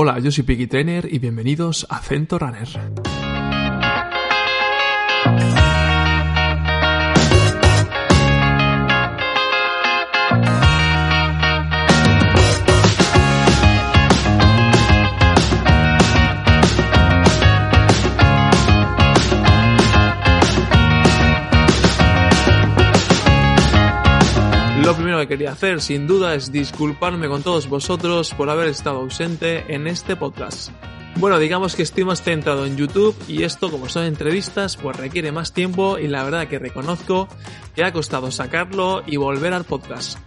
Hola, yo soy Piggy Trainer y bienvenidos a Cento Runner. Primero que quería hacer, sin duda, es disculparme con todos vosotros por haber estado ausente en este podcast. Bueno, digamos que estoy más centrado en YouTube y esto, como son entrevistas, pues requiere más tiempo y la verdad que reconozco que ha costado sacarlo y volver al podcast.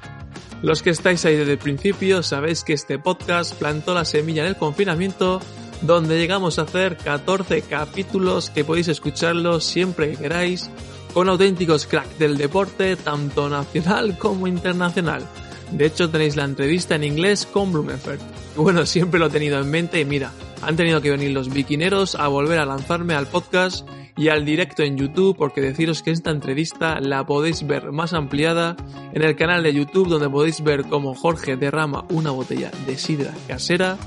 Los que estáis ahí desde el principio sabéis que este podcast plantó la semilla en el confinamiento donde llegamos a hacer 14 capítulos que podéis escucharlos siempre que queráis con auténticos cracks del deporte, tanto nacional como internacional. De hecho, tenéis la entrevista en inglés con Blumenfeld. Bueno, siempre lo he tenido en mente y mira, han tenido que venir los biquineros a volver a lanzarme al podcast y al directo en YouTube porque deciros que esta entrevista la podéis ver más ampliada en el canal de YouTube donde podéis ver cómo Jorge derrama una botella de sidra casera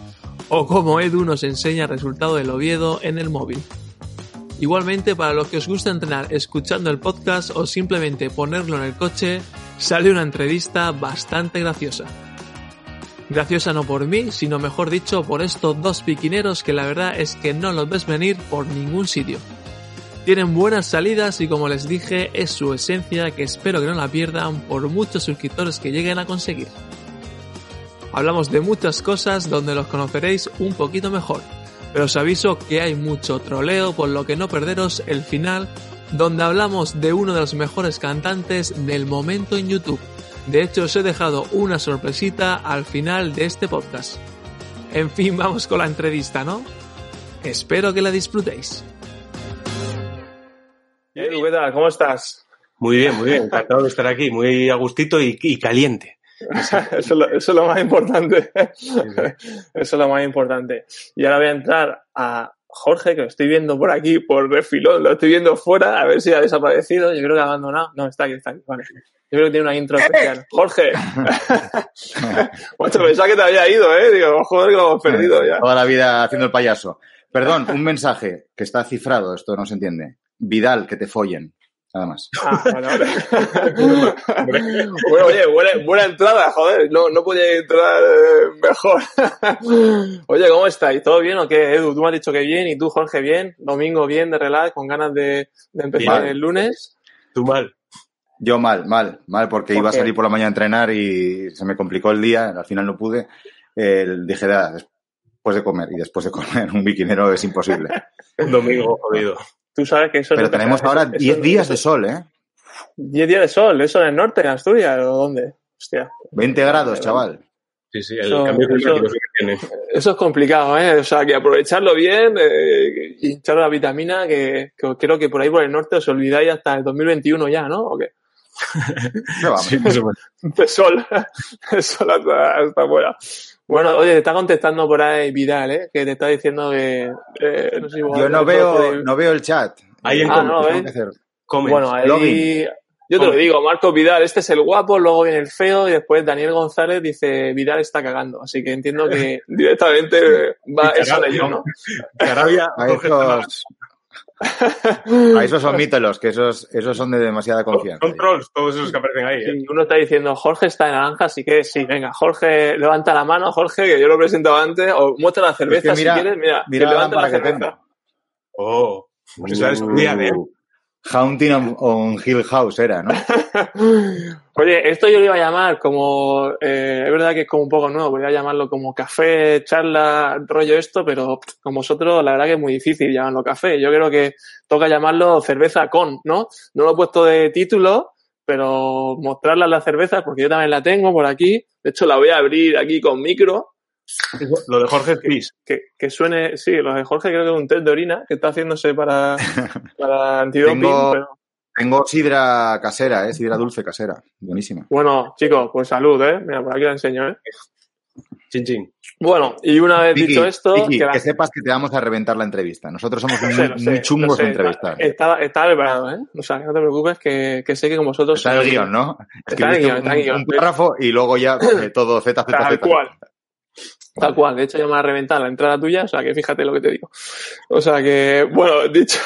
o cómo Edu nos enseña el resultado del Oviedo en el móvil. Igualmente, para los que os gusta entrenar escuchando el podcast o simplemente ponerlo en el coche, sale una entrevista bastante graciosa. Graciosa no por mí, sino mejor dicho por estos dos piquineros que la verdad es que no los ves venir por ningún sitio. Tienen buenas salidas y como les dije, es su esencia que espero que no la pierdan por muchos suscriptores que lleguen a conseguir. Hablamos de muchas cosas donde los conoceréis un poquito mejor pero os aviso que hay mucho troleo, por lo que no perderos el final, donde hablamos de uno de los mejores cantantes del momento en YouTube. De hecho, os he dejado una sorpresita al final de este podcast. En fin, vamos con la entrevista, ¿no? Espero que la disfrutéis. ¿qué tal? ¿Cómo estás? Muy bien, muy bien. Encantado de estar aquí, muy a gustito y, y caliente. Eso, es lo, eso, es lo, más importante. Eso es lo más importante. Y ahora voy a entrar a Jorge, que lo estoy viendo por aquí, por refilón, lo estoy viendo fuera, a ver si ha desaparecido. Yo creo que ha abandonado. No, está aquí, está aquí. Vale. Yo creo que tiene una intro especial. Jorge. Macho, pensaba que te había ido, ¿eh? Digo, joder, que lo hemos perdido ya. Toda la vida haciendo el payaso. Perdón, un mensaje que está cifrado, esto no se entiende. Vidal, que te follen. Nada más. Ah, vale, vale. bueno, oye, buena, buena, entrada, joder. No, no podía entrar eh, mejor. oye, ¿cómo estáis? ¿Todo bien o qué, Edu? Tú me has dicho que bien y tú, Jorge, bien. Domingo bien, de relax, con ganas de, de empezar bien. el lunes. Tú mal. Yo mal, mal, mal, porque ¿Por iba a salir por la mañana a entrenar y se me complicó el día, al final no pude. Eh, dije, después de comer y después de comer un biquinero es imposible. un domingo jodido. Tú sabes que eso Pero tenemos que, ahora eso, 10 días de sol, ¿eh? 10 días de sol, ¿eso en el norte, en Asturias o dónde? Hostia. 20 grados, chaval. Sí, sí, el eso, cambio climático eso, que tiene. Eso es complicado, ¿eh? O sea, que aprovecharlo bien eh, y echar la vitamina, que, que, creo que por ahí por el norte os olvidáis hasta el 2021 ya, ¿no? ¿O qué? sí, de sol, de sol hasta, hasta afuera. Bueno, oye, te está contestando por ahí Vidal, ¿eh? Que te está diciendo que... Eh, no sé, Yo no veo, de... no veo el chat. Ahí en ah, no, ¿eh? Bueno, ahí... Login. Yo te lo digo, Marco Vidal, este es el guapo, luego viene el feo y después Daniel González dice Vidal está cagando. Así que entiendo que directamente va eso de yo, ¿no? Arabia, a esos, a esos son mítelos, que esos, esos son de demasiada confianza. Son trolls todos esos que aparecen ahí. ¿eh? Sí, uno está diciendo Jorge está en naranja, así que sí, venga, Jorge, levanta la mano, Jorge, que yo lo he presentado antes, o muestra la cerveza es que mira, si quieres, mira, mira que levanta la la que cerveza. tengo. Oh, pues eso es un día de... Haunting on, Hill House era, ¿no? Oye, esto yo lo iba a llamar como, eh, es verdad que es como un poco nuevo, voy a llamarlo como café, charla, rollo esto, pero con vosotros la verdad que es muy difícil llamarlo café. Yo creo que toca llamarlo cerveza con, ¿no? No lo he puesto de título, pero mostrarlas las cervezas, porque yo también la tengo por aquí. De hecho, la voy a abrir aquí con micro. Lo de Jorge Pis. Que, que, suene, sí, lo de Jorge creo que es un test de orina que está haciéndose para, para antidoping. tengo, pero... tengo sidra casera, ¿eh? Sidra dulce casera. Buenísima. Bueno, chicos, pues salud, ¿eh? Mira, por aquí la enseño, ¿eh? Chin, chin. Bueno, y una vez Vicky, dicho esto... Vicky, que, sepas que te vamos a reventar la entrevista. Nosotros somos muy, sé, muy chungos sé, de entrevistar. Estaba, estaba preparado, ¿eh? O sea, que no te preocupes, que, que sé que con vosotros... Está el guion, ¿no? Está el guion, está en el guion. Un, párrafo y luego ya eh, todo Z, Z, Tal Z. cual. Tal cual, de hecho ya me ha reventado la entrada tuya, o sea que fíjate lo que te digo. O sea que, bueno, dicho,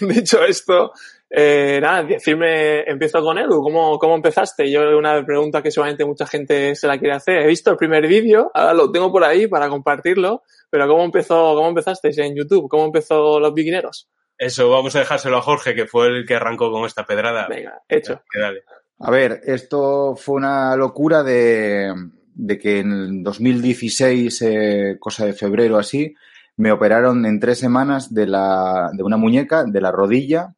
dicho esto, eh, nada, decirme, empiezo con Edu, ¿cómo, cómo empezaste? Yo una pregunta que seguramente mucha gente se la quiere hacer. He visto el primer vídeo, ahora lo tengo por ahí para compartirlo, pero ¿cómo empezó, cómo empezaste en YouTube? ¿Cómo empezó los biquineros? Eso, vamos a dejárselo a Jorge, que fue el que arrancó con esta pedrada. Venga, hecho. Dale. A ver, esto fue una locura de, de que en 2016, eh, cosa de febrero así, me operaron en tres semanas de, la, de una muñeca, de la rodilla,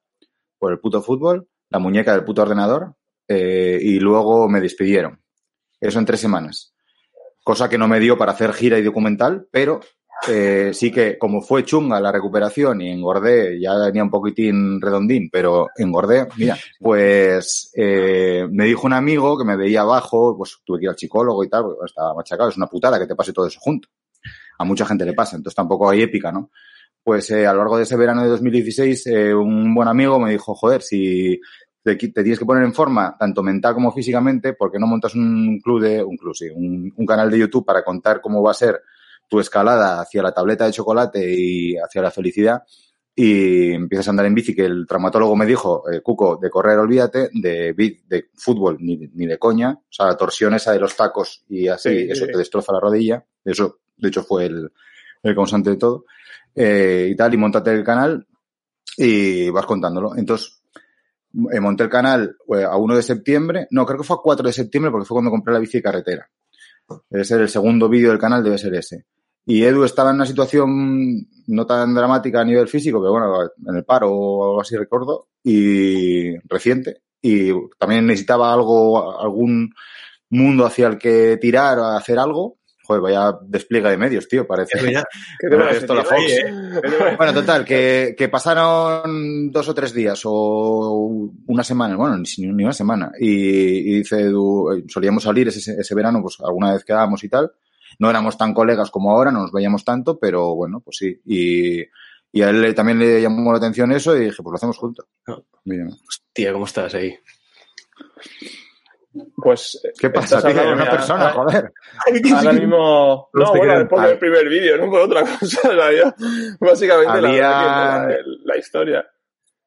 por el puto fútbol, la muñeca del puto ordenador, eh, y luego me despidieron. Eso en tres semanas. Cosa que no me dio para hacer gira y documental, pero eh, sí que como fue chunga la recuperación y engordé, ya tenía un poquitín redondín, pero engordé, mira, pues eh, me dijo un amigo que me veía abajo, pues tuve que ir al psicólogo y tal, porque estaba machacado, es una putada que te pase todo eso junto. A mucha gente le pasa, entonces tampoco hay épica, ¿no? Pues eh, a lo largo de ese verano de 2016, eh, un buen amigo me dijo, joder, si te, tienes que poner en forma, tanto mental como físicamente, ¿por qué no montas un club de, un club, sí, un canal de YouTube para contar cómo va a ser tu escalada hacia la tableta de chocolate y hacia la felicidad y empiezas a andar en bici, que el traumatólogo me dijo, eh, Cuco, de correr olvídate, de, de fútbol ni, ni, de coña, o sea, la torsión esa de los tacos y así, sí, eso sí. te destroza la rodilla, eso de hecho fue el, el causante de todo, eh, y tal, y montate el canal y vas contándolo. Entonces, eh, monté el canal eh, a 1 de septiembre, no, creo que fue a 4 de septiembre porque fue cuando compré la bici de carretera. Debe ser el segundo vídeo del canal, debe ser ese. Y Edu estaba en una situación no tan dramática a nivel físico, pero bueno, en el paro o algo así recuerdo, y reciente. Y también necesitaba algo, algún mundo hacia el que tirar o hacer algo. Joder, vaya despliega de medios, tío, parece. ¿Qué te esto la Fox. Eh? bueno, total, que, que, pasaron dos o tres días o una semana, bueno, ni, ni una semana. Y, y dice Edu, solíamos salir ese, ese verano, pues alguna vez quedábamos y tal no éramos tan colegas como ahora, no nos veíamos tanto, pero bueno, pues sí. Y, y a él también le llamó la atención eso y dije, pues lo hacemos juntos. Oh. Hostia, ¿cómo estás ahí? Pues. ¿Qué pasa? Tío? Una persona, ahora, joder. Ahora mismo. No, bueno, después del primer vídeo, no por otra cosa. O sea, ya, básicamente Había... la, la, la, historia.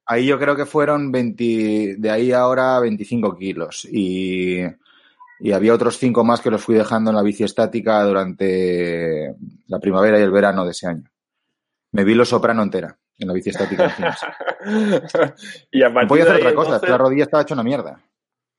Ahí yo creo que fueron 20, de ahí ahora 25 kilos. Y y había otros cinco más que los fui dejando en la bici estática durante la primavera y el verano de ese año. Me vi lo soprano entera en la bici estática. y a no podía hacer otra cosa, entonces... la rodilla estaba hecha una mierda.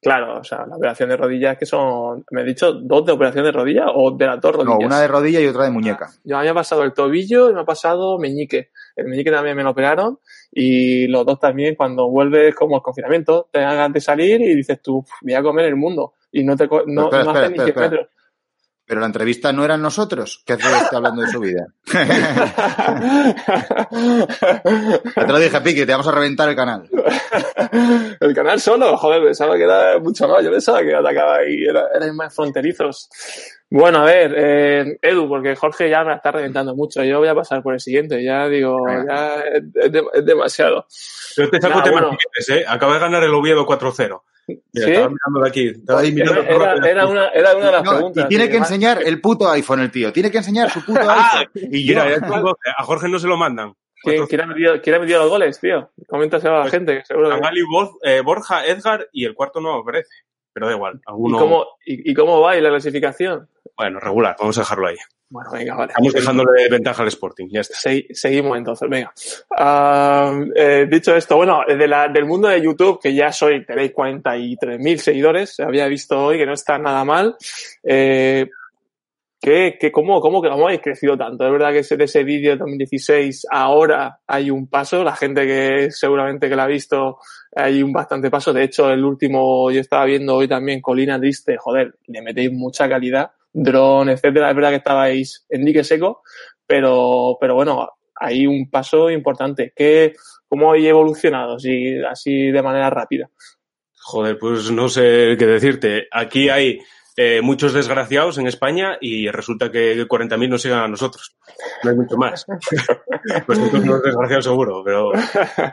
Claro, o sea, la operación de rodilla que son, me he dicho, dos de operación de rodilla o de las dos rodillas. No, una de rodilla y otra de muñeca. Yo me ha pasado el tobillo y me ha pasado meñique. El meñique también me lo operaron y los dos también cuando vuelves como el confinamiento, te hagan de salir y dices tú, voy a comer el mundo y no te no, espera, no espera, hace ni 10 espera, metros. Pero la entrevista no eran nosotros. ¿Qué hace este hablando de su vida? ya te lo dije, Piqui, te vamos a reventar el canal. el canal solo, joder, pensaba que era mucho más. Yo pensaba que atacaba y era, eran más fronterizos. Bueno, a ver, eh, Edu, porque Jorge ya me está reventando mucho. Yo voy a pasar por el siguiente. Ya digo, ya es, es, de, es demasiado. Yo te saco nah, temas bueno. ¿eh? Acaba de ganar el Oviedo 4-0. ¿Sí? Estaba mirando de aquí. Estaba ahí mirando era, era, era, una, era una de las no, preguntas. Y tiene que enseñar el puto iPhone, el tío. Tiene que enseñar su puto iPhone. y yo, a Jorge no se lo mandan. ¿Quién, ¿quién, ha metido, ¿Quién ha metido los goles, tío? Coméntaselo a la Pues, gente. que Seguro que... Angali, eh, Borja, Edgar y el cuarto no aparece. Pero da igual. Alguno... ¿Y, cómo, y, ¿Y cómo va ahí la clasificación? Bueno, regular. Vamos a dejarlo ahí. Bueno, venga, vale. Estamos dejándole ventaja al Sporting. Ya está. Se, seguimos entonces, venga. Uh, eh, dicho esto, bueno, de la, del mundo de YouTube, que ya soy, tenéis 43.000 seguidores, había visto hoy que no está nada mal. Eh, ¿Qué, qué, cómo, cómo, cómo habéis crecido tanto? Es verdad que de ese vídeo de 2016 ahora hay un paso. La gente que seguramente que la ha visto hay un bastante paso. De hecho, el último yo estaba viendo hoy también Colina Triste. Joder, le metéis mucha calidad. Drone, etcétera. Es verdad que estabais en dique seco, pero, pero bueno, hay un paso importante. ¿Qué, ¿Cómo habéis evolucionado así, así de manera rápida? Joder, pues no sé qué decirte. Aquí hay eh, muchos desgraciados en España y resulta que 40.000 nos sigan a nosotros. No hay mucho más. pues nosotros no desgraciados seguro, pero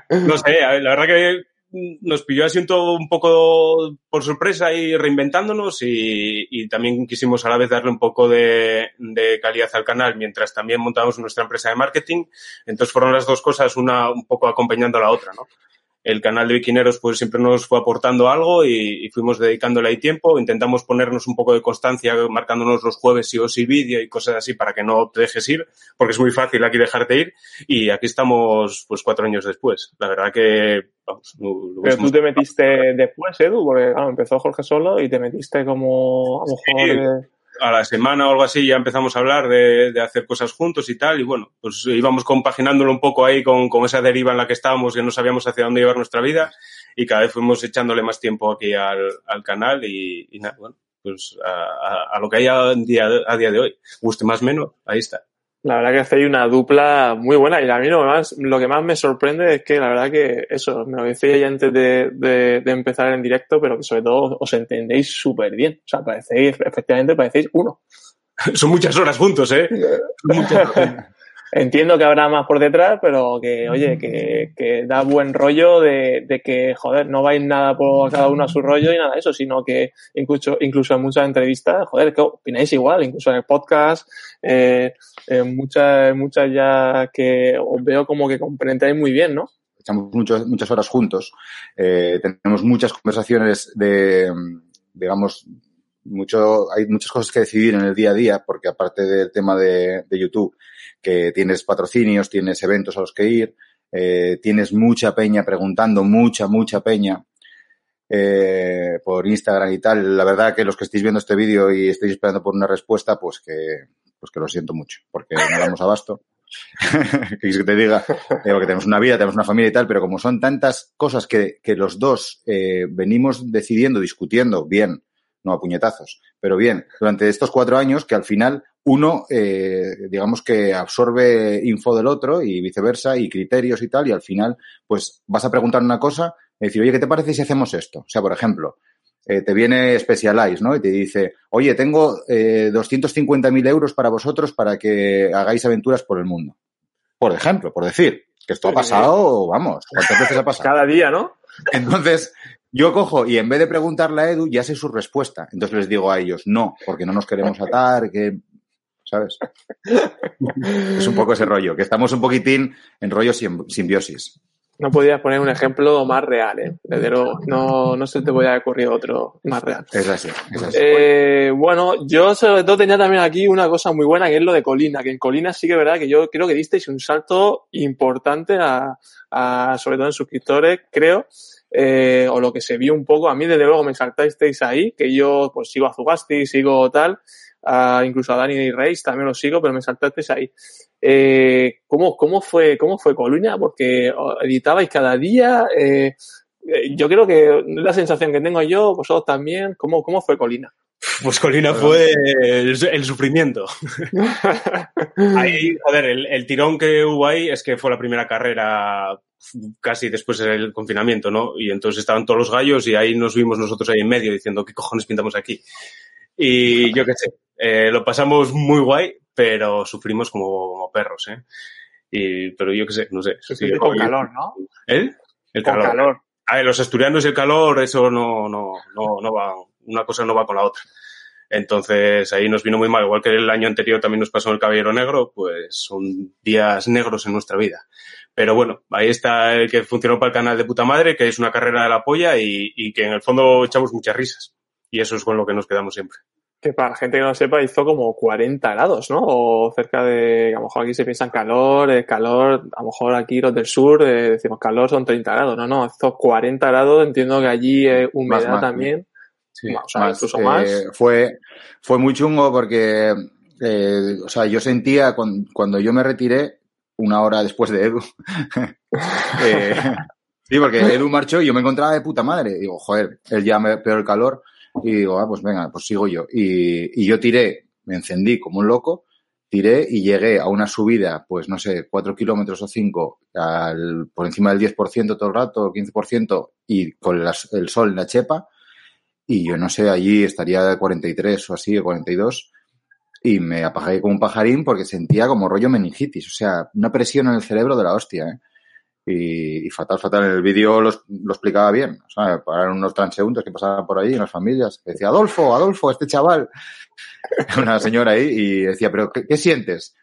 no sé, la verdad que nos pilló todo, un poco por sorpresa y reinventándonos y, también quisimos a la vez darle un poco de, de, calidad al canal mientras también montamos nuestra empresa de marketing. Entonces fueron las dos cosas, una un poco acompañando a la otra, ¿no? El canal de Viquineros pues siempre nos fue aportando algo y, fuimos dedicándole ahí tiempo. Intentamos ponernos un poco de constancia, marcándonos los jueves sí o sí vídeo y cosas así para que no te dejes ir, porque es muy fácil aquí dejarte ir. Y aquí estamos pues cuatro años después. La verdad que... Vamos, Pero tú te metiste después, Edu, porque empezó Jorge solo y te metiste como a lo mejor a la semana o algo así ya empezamos a hablar de, hacer cosas juntos y tal. Y bueno, pues íbamos compaginándolo un poco ahí con, esa deriva en la que estábamos, que no sabíamos hacia dónde llevar nuestra vida. Y cada vez fuimos echándole más tiempo aquí al, canal y, nada, bueno, pues a, lo que hay a día, a día de hoy. Guste más o menos, ahí está. La verdad que hacéis una dupla muy buena y a mí lo, más, lo que más me sorprende es que la verdad que eso, me lo decía ya antes de, de, de, empezar en directo, pero que sobre todo os entendéis súper bien. O sea, parecéis, efectivamente, parecéis uno. Son muchas horas juntos, ¿eh? Muchas Entiendo que habrá más por detrás, pero que, oye, que, que da buen rollo de, de, que, joder, no vais nada por cada uno a su rollo y nada de eso, sino que incluso, incluso en muchas entrevistas, joder, que opináis igual, incluso en el podcast, eh, en muchas, muchas ya que os veo como que comprendéis muy bien, ¿no? Echamos muchas muchas horas juntos, eh, tenemos muchas conversaciones de, digamos, mucho, hay muchas cosas que decidir en el día a día, porque aparte del tema de, YouTube, que tienes patrocinios, tienes eventos a los que ir, eh, tienes mucha peña preguntando, mucha, mucha peña eh, por Instagram y tal. La verdad que los que estéis viendo este vídeo y estáis esperando por una respuesta, pues que, pues que lo siento mucho, porque no damos abasto. que que te diga, eh, que tenemos una vida, tenemos una familia y tal, pero como son tantas cosas que, que los dos eh, venimos decidiendo, discutiendo bien, no a puñetazos, pero bien, durante estos cuatro años que al final uno, eh, digamos que absorbe info del otro y viceversa y criterios y tal, y al final, pues vas a preguntar una cosa y decir, oye, ¿qué te parece si hacemos esto? O sea, por ejemplo, eh, te viene Specialize, ¿no? Y te dice, oye, tengo eh, 250.000 euros para vosotros para que hagáis aventuras por el mundo. Por ejemplo, por decir, que esto ha pasado, vamos, ¿cuántas veces ha pasado? Cada día, ¿no? Entonces, yo cojo y en vez de preguntarle a Edu, ya sé su respuesta. Entonces les digo a ellos, no, porque no nos queremos atar, que ¿sabes? es un poco ese rollo, que estamos un poquitín en rollo simbiosis. No podías poner un ejemplo más real, ¿eh? Desde luego, no, no se te podía ocurrir otro más real. Es así, es así. Eh, bueno, yo sobre todo tenía también aquí una cosa muy buena que es lo de Colina, que en Colina sí que es verdad que yo creo que disteis un salto importante a, a sobre todo en suscriptores, creo. Eh, o lo que se vio un poco, a mí desde luego me saltasteis ahí, que yo pues sigo a Zugasti, sigo tal, incluso a Dani Reis también lo sigo, pero me saltaste ahí. Eh, ¿cómo, ¿Cómo fue cómo fue Coluña? Porque editabais cada día. Eh, eh, yo creo que la sensación que tengo yo, vosotros también, ¿cómo, cómo fue Colina? Pues Colina fue el, sufrimiento. ahí, joder, el, el, tirón que hubo ahí es que fue la primera carrera casi después del confinamiento, ¿no? Y entonces estaban todos los gallos y ahí nos vimos nosotros ahí en medio diciendo, ¿qué cojones pintamos aquí? Y yo qué sé, eh, lo pasamos muy guay, pero sufrimos como, perros, ¿eh? Y, pero yo qué sé, no sé. con calor, ¿no? ¿Eh? El calor. calor. A ver, los asturianos y el calor, eso no, no, no, no va, una cosa no va con la otra. Entonces ahí nos vino muy mal, igual que el año anterior también nos pasó el Caballero Negro, pues son días negros en nuestra vida. Pero bueno, ahí está el que funcionó para el canal de puta madre, que es una carrera de la polla y, y que en el fondo echamos muchas risas. Y eso es con lo que nos quedamos siempre que para la gente que no sepa hizo como 40 grados, ¿no? O cerca de, a lo mejor aquí se piensa en calor, eh, calor, a lo mejor aquí los del sur eh, decimos calor son 30 grados, no, no, hizo 40 grados, entiendo que allí eh, humedad también. Sí, o sea, incluso más. Fue, fue muy chungo porque, o sea, yo sentía cuando, yo me retiré, una hora después de Edu, sí, porque Edu marchó y yo me encontraba de puta madre. Digo, joder, él ya me peor el calor y digo, ah, pues venga, pues sigo yo. Y, y yo tiré, me encendí como un loco, tiré y llegué a una subida, pues no sé, cuatro kilómetros o cinco, al, por encima del 10% todo el rato, 15%, y con el sol en la chepa. Y yo no sé, allí estaría de 43 o así, o 42. Y me apagé como un pajarín porque sentía como rollo meningitis. O sea, una presión en el cerebro de la hostia, ¿eh? Y, y fatal, fatal. En el vídeo lo, lo explicaba bien. O sea, pararon unos transeúntes que pasaban por ahí, unas familias. que Decía, Adolfo, Adolfo, este chaval. Una señora ahí y decía, ¿pero qué, qué sientes?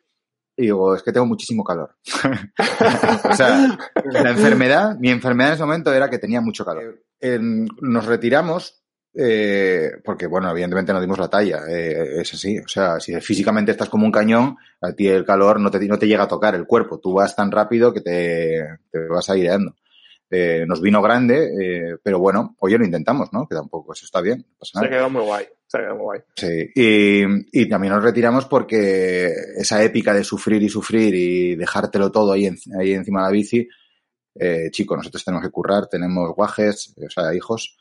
Y digo, es que tengo muchísimo calor. o sea, la enfermedad, mi enfermedad en ese momento era que tenía mucho calor. En- nos retiramos eh, porque, bueno, evidentemente no dimos la talla. eh, es así. O sea, si físicamente estás como un cañón, a ti el calor no te, no te llega a tocar el cuerpo. Tú vas tan rápido que te, te vas aireando. Eh, nos vino grande, eh, pero bueno, oye, lo intentamos, ¿no? Que tampoco, eso está bien. pasa Se nada. quedó muy guay. Se quedó muy guay. Sí, y, y también nos retiramos porque esa épica de sufrir y sufrir y dejártelo todo ahí, en- ahí encima de la bici, eh, chico, nosotros tenemos que currar, tenemos guajes, o sea, hijos,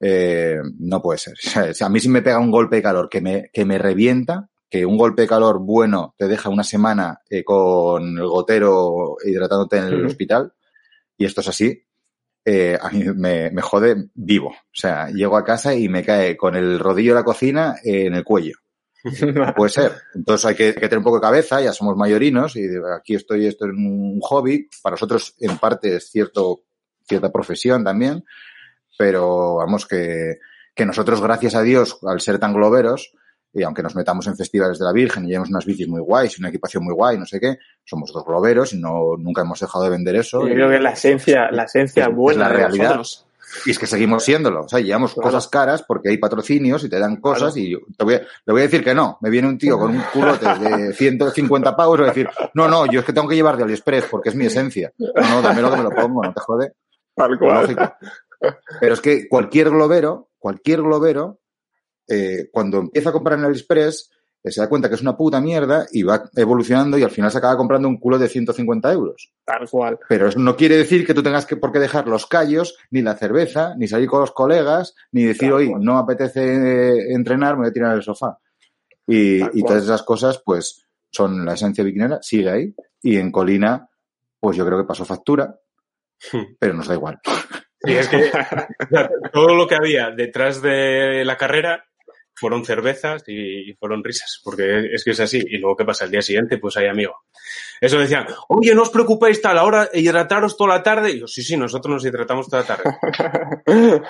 eh, no puede ser. O sea, a mí si me pega un golpe de calor que me, que me revienta, que un golpe de calor bueno te deja una semana eh, con el gotero hidratándote en el hospital, y esto es así, eh, a mí me, me jode vivo. O sea, llego a casa y me cae con el rodillo de la cocina en el cuello. No puede ser. Entonces hay que, hay que tener un poco de cabeza, ya somos mayorinos y aquí estoy, esto es un hobby. Para nosotros en parte es cierto, cierta profesión también, pero vamos que, que nosotros gracias a Dios, al ser tan globeros, y aunque nos metamos en festivales de la Virgen y llevemos unas bicis muy guays y una equipación muy guay, no sé qué, somos dos globeros y no, nunca hemos dejado de vender eso. Yo creo que es la esencia, la esencia Es- es buena la de realidad. nosotros. Y es que seguimos siéndolo. O sea, llevamos Claro. cosas caras porque hay patrocinios y te dan cosas y yo te voy a, le voy a decir que no. Me viene un tío con un culote de 150 pavos y voy a decir, no, no, yo es que tengo que llevar de AliExpress porque es mi esencia. No, no, dámelo que me lo pongo, no te jode. Tal cual. Lógico. Pero es que cualquier globero, cualquier globero, eh, cuando empieza a comprar en AliExpress, eh, se da cuenta que es una puta mierda y va evolucionando y al final se acaba comprando un culo de 150 euros. Tal cual. Pero eso no quiere decir que tú tengas que por qué dejar los callos, ni la cerveza, ni salir con los colegas, ni decir, hoy no me apetece eh, entrenar, me voy a tirar al sofá. Y, y todas esas cosas, pues, son la esencia biquinera, sigue ahí. Y en Colina, pues yo creo que pasó factura, pero nos da igual. Y es que todo lo que había detrás de la carrera fueron cervezas y fueron risas, porque es que es así. Y luego, ¿qué pasa? El día siguiente, pues hay amigo. Eso decían, oye, no os preocupéis tal, ahora hidrataros toda la tarde. Y yo, sí, sí, nosotros nos hidratamos toda la tarde.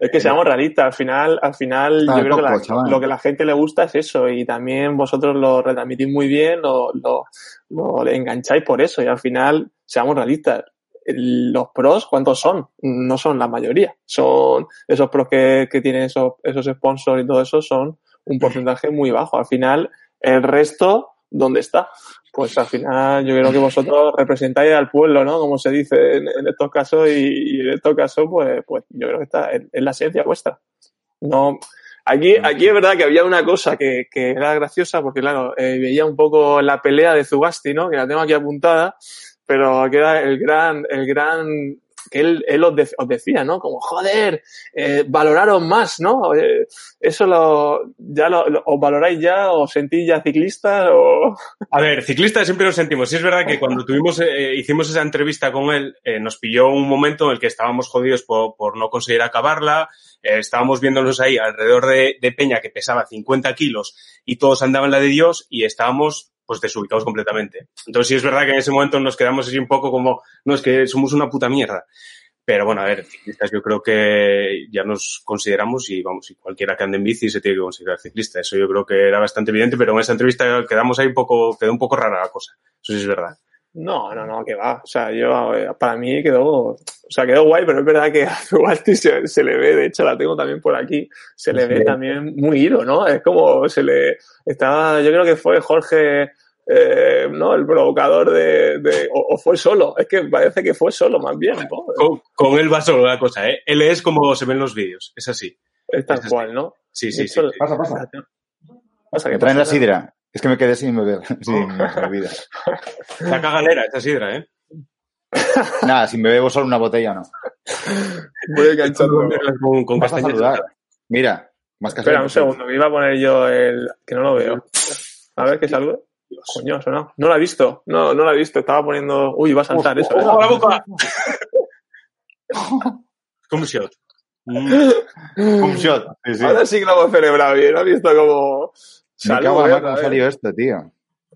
es que seamos realistas. Al final, al final Está yo creo que la- lo que a la gente le gusta es eso. Y también vosotros lo retransmitís muy bien, lo, lo, lo engancháis por eso. Y al final, seamos realistas. Los pros, ¿cuántos son? No son la mayoría. Son esos pros que, que tienen esos, esos sponsors y todo eso, son un porcentaje muy bajo. Al final, el resto, ¿dónde está? Pues al final yo creo que vosotros representáis al pueblo, ¿no? Como se dice en, estos casos y, en estos casos, pues, pues yo creo que está en, la esencia vuestra. No, aquí, aquí es verdad que había una cosa que, que era graciosa porque claro, eh, veía un poco la pelea de Zugasti, ¿no? Que la tengo aquí apuntada, pero que era el gran, el gran, que él, él os, de- os decía, ¿no? Como, joder, eh, valoraros más, ¿no? Eso lo, ya lo, os valoráis ya, os sentís ya ciclistas o... A ver, ciclistas siempre nos sentimos. Sí es verdad que cuando tuvimos, eh, hicimos esa entrevista con él, eh, nos pilló un momento en el que estábamos jodidos por, por no conseguir acabarla. Eh, estábamos viéndonos ahí alrededor de, de Peña que pesaba 50 kilos y todos andaban la de Dios y estábamos pues desubicados completamente. Entonces sí es verdad que en ese momento nos quedamos así un poco como, no, es que somos una puta mierda. Pero bueno, a ver, ciclistas yo creo que ya nos consideramos y vamos, y cualquiera que ande en bici se tiene que considerar ciclista. Eso yo creo que era bastante evidente, pero en esa entrevista quedamos ahí un poco, quedó un poco rara la cosa. Eso sí es verdad. No, no, no, que va. O sea, yo, eh, para mí quedó, o sea, quedó guay, pero es verdad que a Zubalti se, se le ve, de hecho la tengo también por aquí, se le ve también muy hilo, ¿no? Es como se le, estaba, yo creo que fue Jorge, eh, ¿no? El provocador de, de o, o fue solo, es que parece que fue solo más bien, ¿no? Con, con él va solo la cosa, ¿eh? Él es como se ven los vídeos, es así. Es tal es así. cual, ¿no? Sí, sí, sí. hecho, sí. Pasa, pasa. Pasa que traen la pasa, sidra. Es que me quedé sin beber, sin bebida. Saca galera esta sidra, ¿eh? Nada, sin beber solo una botella no. Voy enganchando. Con, con Vas a castañas. saludar. Mira, más que Espera un segundo, me iba a poner yo el, que no lo veo. A ver, que saludo. Coño, sonado. No la he visto. No, no la he visto. Estaba poniendo. Uy, va a saltar eso. ¿eh? ¡Ojo a la boca! Como shot. Mm. Un shot. Ahora sí que lo hemos celebrado bien. ¿Has visto cómo Me cago en eh, cómo vez? salido esto, tío.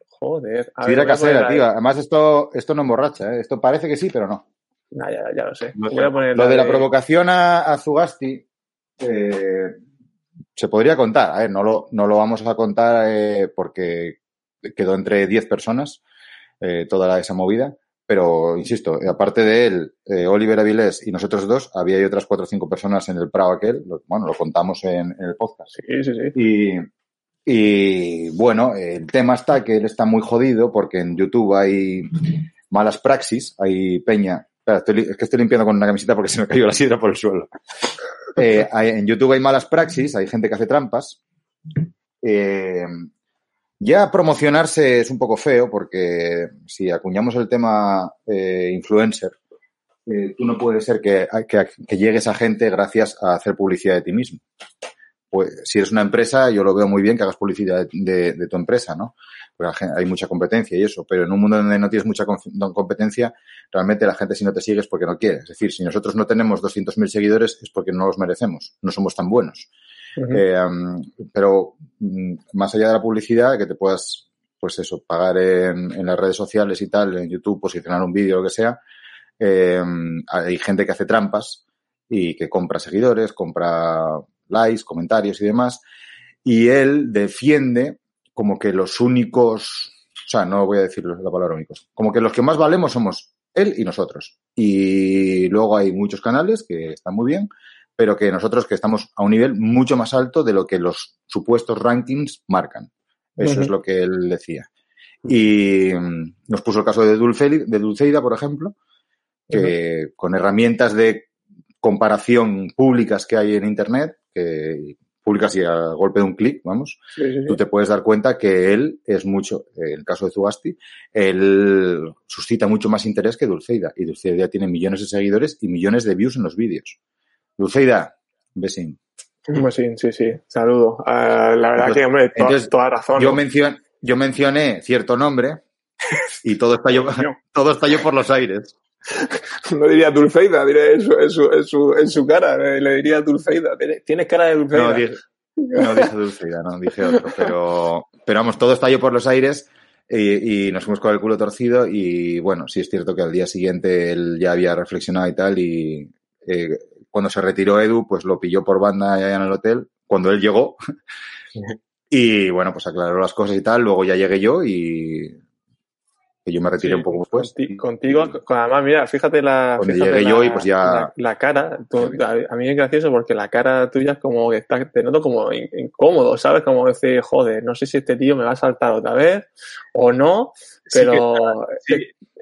Joder. A Sidra casera, tío. Además, esto, esto no emborracha, ¿eh? Esto parece que sí, pero no. ya, ya, lo sé. Voy a poner lo de la provocación a, Zugasti eh, se podría contar. A ver, no lo, no lo vamos a contar eh, porque quedó entre 10 personas eh, toda esa movida. Pero, insisto, aparte de él, eh, Oliver Avilés y nosotros dos, había otras cuatro o cinco personas en el Prado aquel. Bueno, lo contamos en, el podcast. Sí, sí, sí. Y, bueno, el tema está que él está muy jodido porque en YouTube hay malas praxis, hay peña. Espera, es que estoy limpiando con una camiseta porque se me cayó la sidra por el suelo. Eh, en YouTube hay malas praxis, hay gente que hace trampas. Eh, ya promocionarse es un poco feo porque si acuñamos el tema eh, influencer, tú no puedes ser que, que, llegues a gente gracias a hacer publicidad de ti mismo. Pues si eres una empresa, yo lo veo muy bien que hagas publicidad de, tu empresa, ¿no? Porque hay mucha competencia y eso, pero en un mundo donde no tienes mucha competencia, realmente la gente si no te sigue es porque no quiere. Es decir, si nosotros no tenemos 200.000 seguidores es porque no los merecemos, no somos tan buenos. Eh, pero mm, más allá de la publicidad, que te puedas, pues eso, pagar en, las redes sociales y tal, en YouTube, posicionar un vídeo, lo que sea, eh, hay gente que hace trampas y que compra seguidores, compra likes, comentarios y demás, y él defiende como que los únicos, o sea, no voy a decir la palabra únicos, como que los que más valemos somos él y nosotros. Y luego hay muchos canales que están muy bien, pero que nosotros que estamos a un nivel mucho más alto de lo que los supuestos rankings marcan. Eso es lo que él decía. Y mm, nos puso el caso de, de Dulceida, por ejemplo, que con herramientas de comparación públicas que hay en Internet, que públicas y a golpe de un clic, vamos, tú te puedes dar cuenta que él es mucho, en el caso de Zugasti, él suscita mucho más interés que Dulceida. Y Dulceida tiene millones de seguidores y millones de views en los vídeos. Luceida, besín. Besín, sí, sí. Saludo. Ah, la verdad que, hombre, toda, razón. Yo, yo mencioné cierto nombre y todo estalló, todo estalló por los aires. No diría Dulceida, diré en su, en su, en su, cara, le diría Dulceida. ¿Tienes cara de Dulceida? No, dije, no dije Dulceida, no, dije otro. Pero, pero vamos, todo estalló por los aires y, y, nos fuimos con el culo torcido y bueno, sí es cierto que al día siguiente él ya había reflexionado y tal y eh, cuando se retiró Edu, pues lo pilló por banda allá en el hotel, cuando él llegó. y bueno, pues aclaró las cosas y tal. Luego ya llegué yo y yo me retiré un poco después. Contigo, además, mira, fíjate la. llegué yo y pues ya. La, cara, a, mí es gracioso porque la cara tuya es como que está, te noto como incómodo, ¿sabes? Como decir, joder, no sé si este tío me va a saltar otra vez o no, pero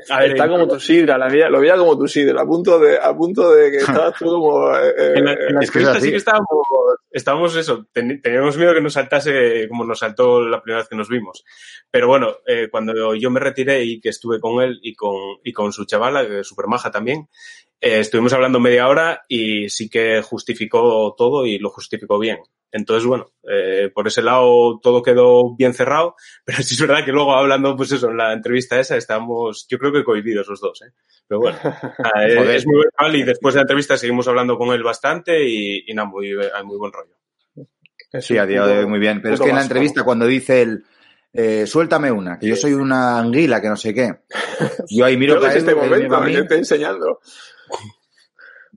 está como tu sidra, la lo veía como tu sidra, a punto de, a punto de que estabas tú como... Eh, eh, en la, en sí que estábamos, estábamos eso, teníamos miedo que nos saltase como nos saltó la primera vez que nos vimos. Pero bueno, eh, cuando yo me retiré y que estuve con él y con, y con su chavala, que es súper maja también, eh, estuvimos hablando media hora y sí que justificó todo y lo justificó bien. Entonces, bueno, eh, por ese lado todo quedó bien cerrado, pero sí es verdad que luego hablando, pues eso, en la entrevista esa estamos, yo creo que cohibidos los dos, ¿eh? Pero bueno, es, muy verbal y después de la entrevista seguimos hablando con él bastante y, y nada, muy, hay muy buen rollo. Sí, a día de hoy muy bien. Pero es que en la entrevista cuando dice el, eh, suéltame una, que yo soy una anguila, que no sé qué. Yo ahí miro que este momento, me estoy enseñando.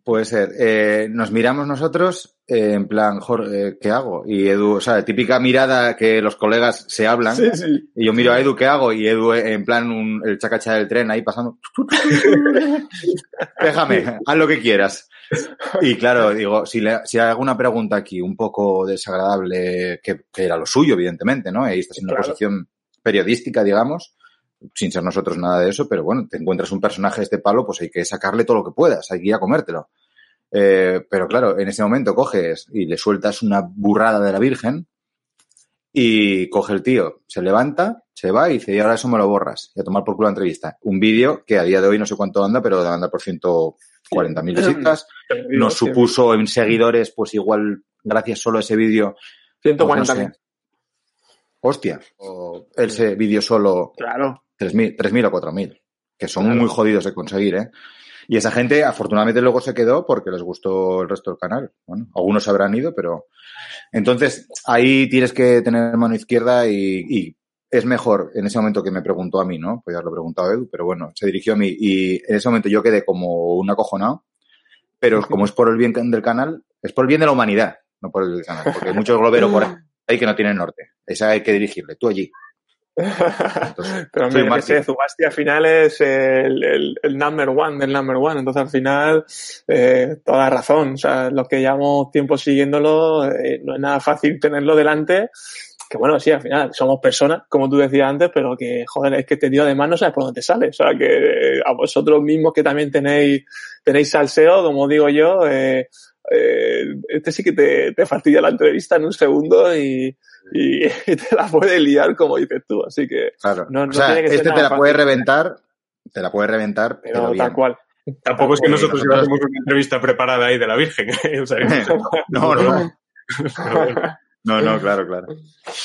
Puede ser. Eh, nos miramos nosotros eh, en plan, Jorge, ¿qué hago? Y Edu, o sea, típica mirada que los colegas se hablan. Sí, sí. Y yo miro a Edu, ¿qué hago? Y Edu, eh, en plan, un, el chacacha del tren ahí pasando. Déjame, haz lo que quieras. Y claro, digo, si, le, si hay alguna pregunta aquí un poco desagradable, que, era lo suyo, evidentemente, ¿no? Ahí está siendo una posición periodística, digamos sin ser nosotros nada de eso, pero bueno, te encuentras un personaje de este palo, pues hay que sacarle todo lo que puedas, hay que ir a comértelo. Eh, pero claro, en ese momento coges y le sueltas una burrada de la Virgen y coge el tío, se levanta, se va y dice, y ahora eso me lo borras y a tomar por culo la entrevista. Un vídeo que a día de hoy no sé cuánto anda, pero debe andar por 140.000 visitas. Nos supuso en seguidores, pues igual, gracias solo a ese vídeo. 140.000. Pues Hostia. O ese vídeo solo. Claro. 3.000 o 4.000, que son muy jodidos de conseguir, ¿eh? Y esa gente, afortunadamente, luego se quedó porque les gustó el resto del canal. Bueno, algunos habrán ido, pero. Entonces, ahí tienes que tener mano izquierda y, es mejor en ese momento que me preguntó a mí, ¿no? Pues ya lo he preguntado a Edu, pero bueno, se dirigió a mí y en ese momento yo quedé como un acojonado, pero como es por el bien del canal, es por el bien de la humanidad, no por el del canal, porque hay muchos globeros por ahí que no tienen norte. Esa hay que dirigirle, tú allí. Entonces, pero mira, que sé, Zubasti al final es el, el, el, number one del number one. Entonces al final, eh, toda razón. O sea, los que llevamos tiempo siguiéndolo, eh, no es nada fácil tenerlo delante que bueno, sí, al final somos personas, como tú decías antes, pero que, joder, es que este tío además no sabes por dónde te sale. O sea, que a vosotros mismos que también tenéis, tenéis salseo, como digo yo, eh, eh, este sí que te, te fastidia la entrevista en un segundo y, y, te la puede liar como dices tú. Así que, claro. no, no o sea, tiene que este te la puede reventar, te la puede reventar, pero, pero tal cual. Tampoco es que nosotros llevamos una entrevista preparada ahí de la Virgen. ¿eh? O sea, no, no. No, no, claro, claro.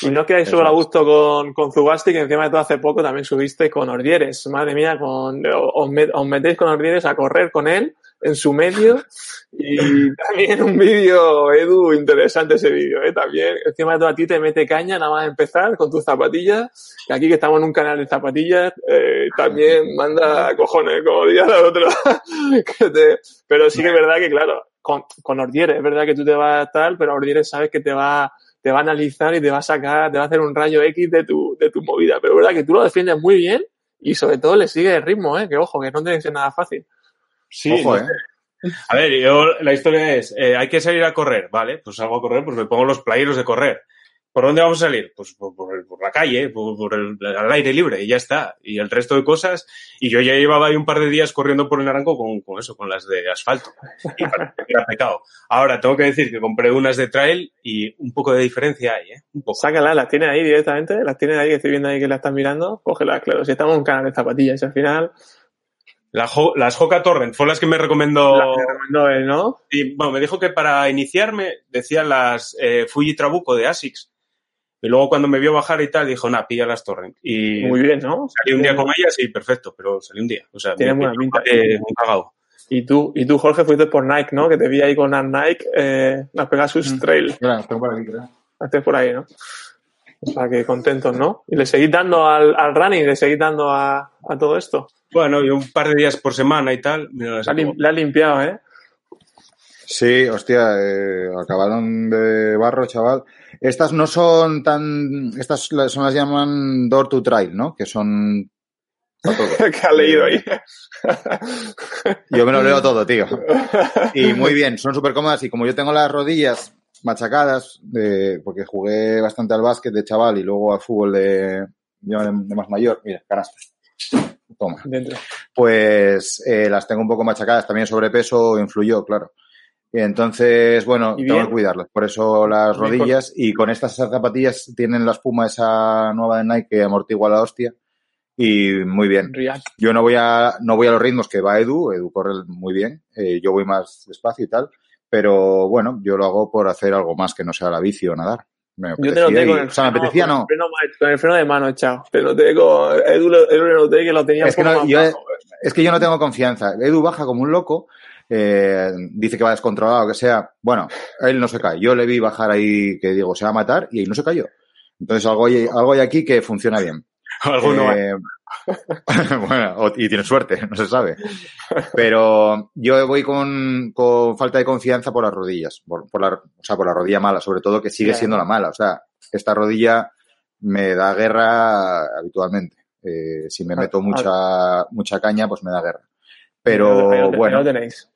Y no quedáis solo a gusto con, con Zubasti, que encima de todo hace poco también subiste con Ordieres. Madre mía, con, os, os metéis con Ordieres a correr con él en su medio. Y también un vídeo, Edu, interesante ese vídeo, ¿eh? También, encima de todo a ti te mete caña nada más empezar con tus zapatillas. Y aquí que estamos en un canal de zapatillas, eh, también manda cojones, como diría el otro. Pero sí que es verdad que, claro, con, con Ordieres, es verdad que tú te vas a tal, pero Ordieres sabes que te va te va a analizar y te va a sacar, te va a hacer un rayo X de tu, de tu movida. Pero es verdad que tú lo defiendes muy bien y sobre todo le sigue el ritmo, ¿eh? Que ojo, que no tiene que ser nada fácil. Sí, ojo, ¿eh? A ver, yo, la historia es, eh, hay que salir a correr, ¿vale? Pues salgo a correr, pues me pongo los playeros de correr. ¿Por dónde vamos a salir? Pues por, por, por la calle, por, por el, al aire libre y ya está. Y el resto de cosas. Y yo ya llevaba ahí un par de días corriendo por el naranjo con, con eso, con las de asfalto. Y era pecado. Ahora, tengo que decir que compré unas de trail y un poco de diferencia hay, ¿eh? Un poco. Sácalas, las tienes ahí directamente, las tienes ahí que estoy viendo ahí que las están mirando, cógelas, claro. Si estamos en un canal de zapatillas y al final la las Hoka Torrent fue las que me recomendó. Las que recomendó él, ¿no? Y bueno, me dijo que para iniciarme decían las eh, Fuji Trabuco de Asics. Y luego cuando me vio bajar y tal, dijo, nah, pilla las Torrent. Y Muy bien, ¿no? Salí un día con ellas y perfecto, pero salí un día. O sea, Tiene buena pinta. Eh, muy cagado. Y tú, y tú, Jorge, fuiste por Nike, ¿no? Que te vi ahí con las Nike, eh, las Pegasus Mm. Trail. Claro, tengo por aquí, creo. Estés por ahí, ¿no? O sea, que contentos, ¿no? Y le seguís dando al, al running, le seguís dando a, a todo esto. Bueno, y un par de días por semana y tal. Mira, La, lim- la has limpiado, ¿eh? Sí, hostia, eh, acabaron de barro, chaval. Estas no son tan, estas son las llaman door to trail, ¿no? Que son para todo. que has leído ahí. Yo me lo leo todo, tío. Y muy bien, son súper cómodas y como yo tengo las rodillas machacadas, porque jugué bastante al básquet de chaval y luego al fútbol de, de, más mayor, mira, canasta. Toma. Dentro. Pues eh, las tengo un poco machacadas, también sobrepeso influyó, claro. Y entonces, bueno, ¿Y tengo que cuidarlas. Por eso las rodillas y con estas zapatillas tienen la espuma esa nueva de Nike que amortigua la hostia. Y muy bien. React. Yo no voy a, no voy a los ritmos que va Edu, Edu corre muy bien, eh, yo voy más despacio y tal, pero bueno, yo lo hago por hacer algo más que no sea la bici o nadar. Me Yo te y- con el o sea, me freno- apetecía con el no. freno con el freno de mano echado. Te noté con Edu, lo- Edu le noté que lo tenía Es que no, yo- bajo. Es que yo no tengo confianza. Edu baja como un loco, eh, dice que va descontrolado, que sea. Bueno, él no se cae. Yo le vi bajar ahí que digo, se va a matar y ahí no se cayó. Entonces algo hay, algo hay aquí que funciona bien. Alguno. Eh, bueno, y tiene suerte, no se sabe. Pero yo voy con, con falta de confianza por las rodillas, por, por la, o sea, por la rodilla mala, sobre todo que sigue siendo la mala. O sea, esta rodilla me da guerra habitualmente. Eh, si me Ah, meto ah. mucha, mucha caña, pues me da guerra. Pero lo bueno, tenéis.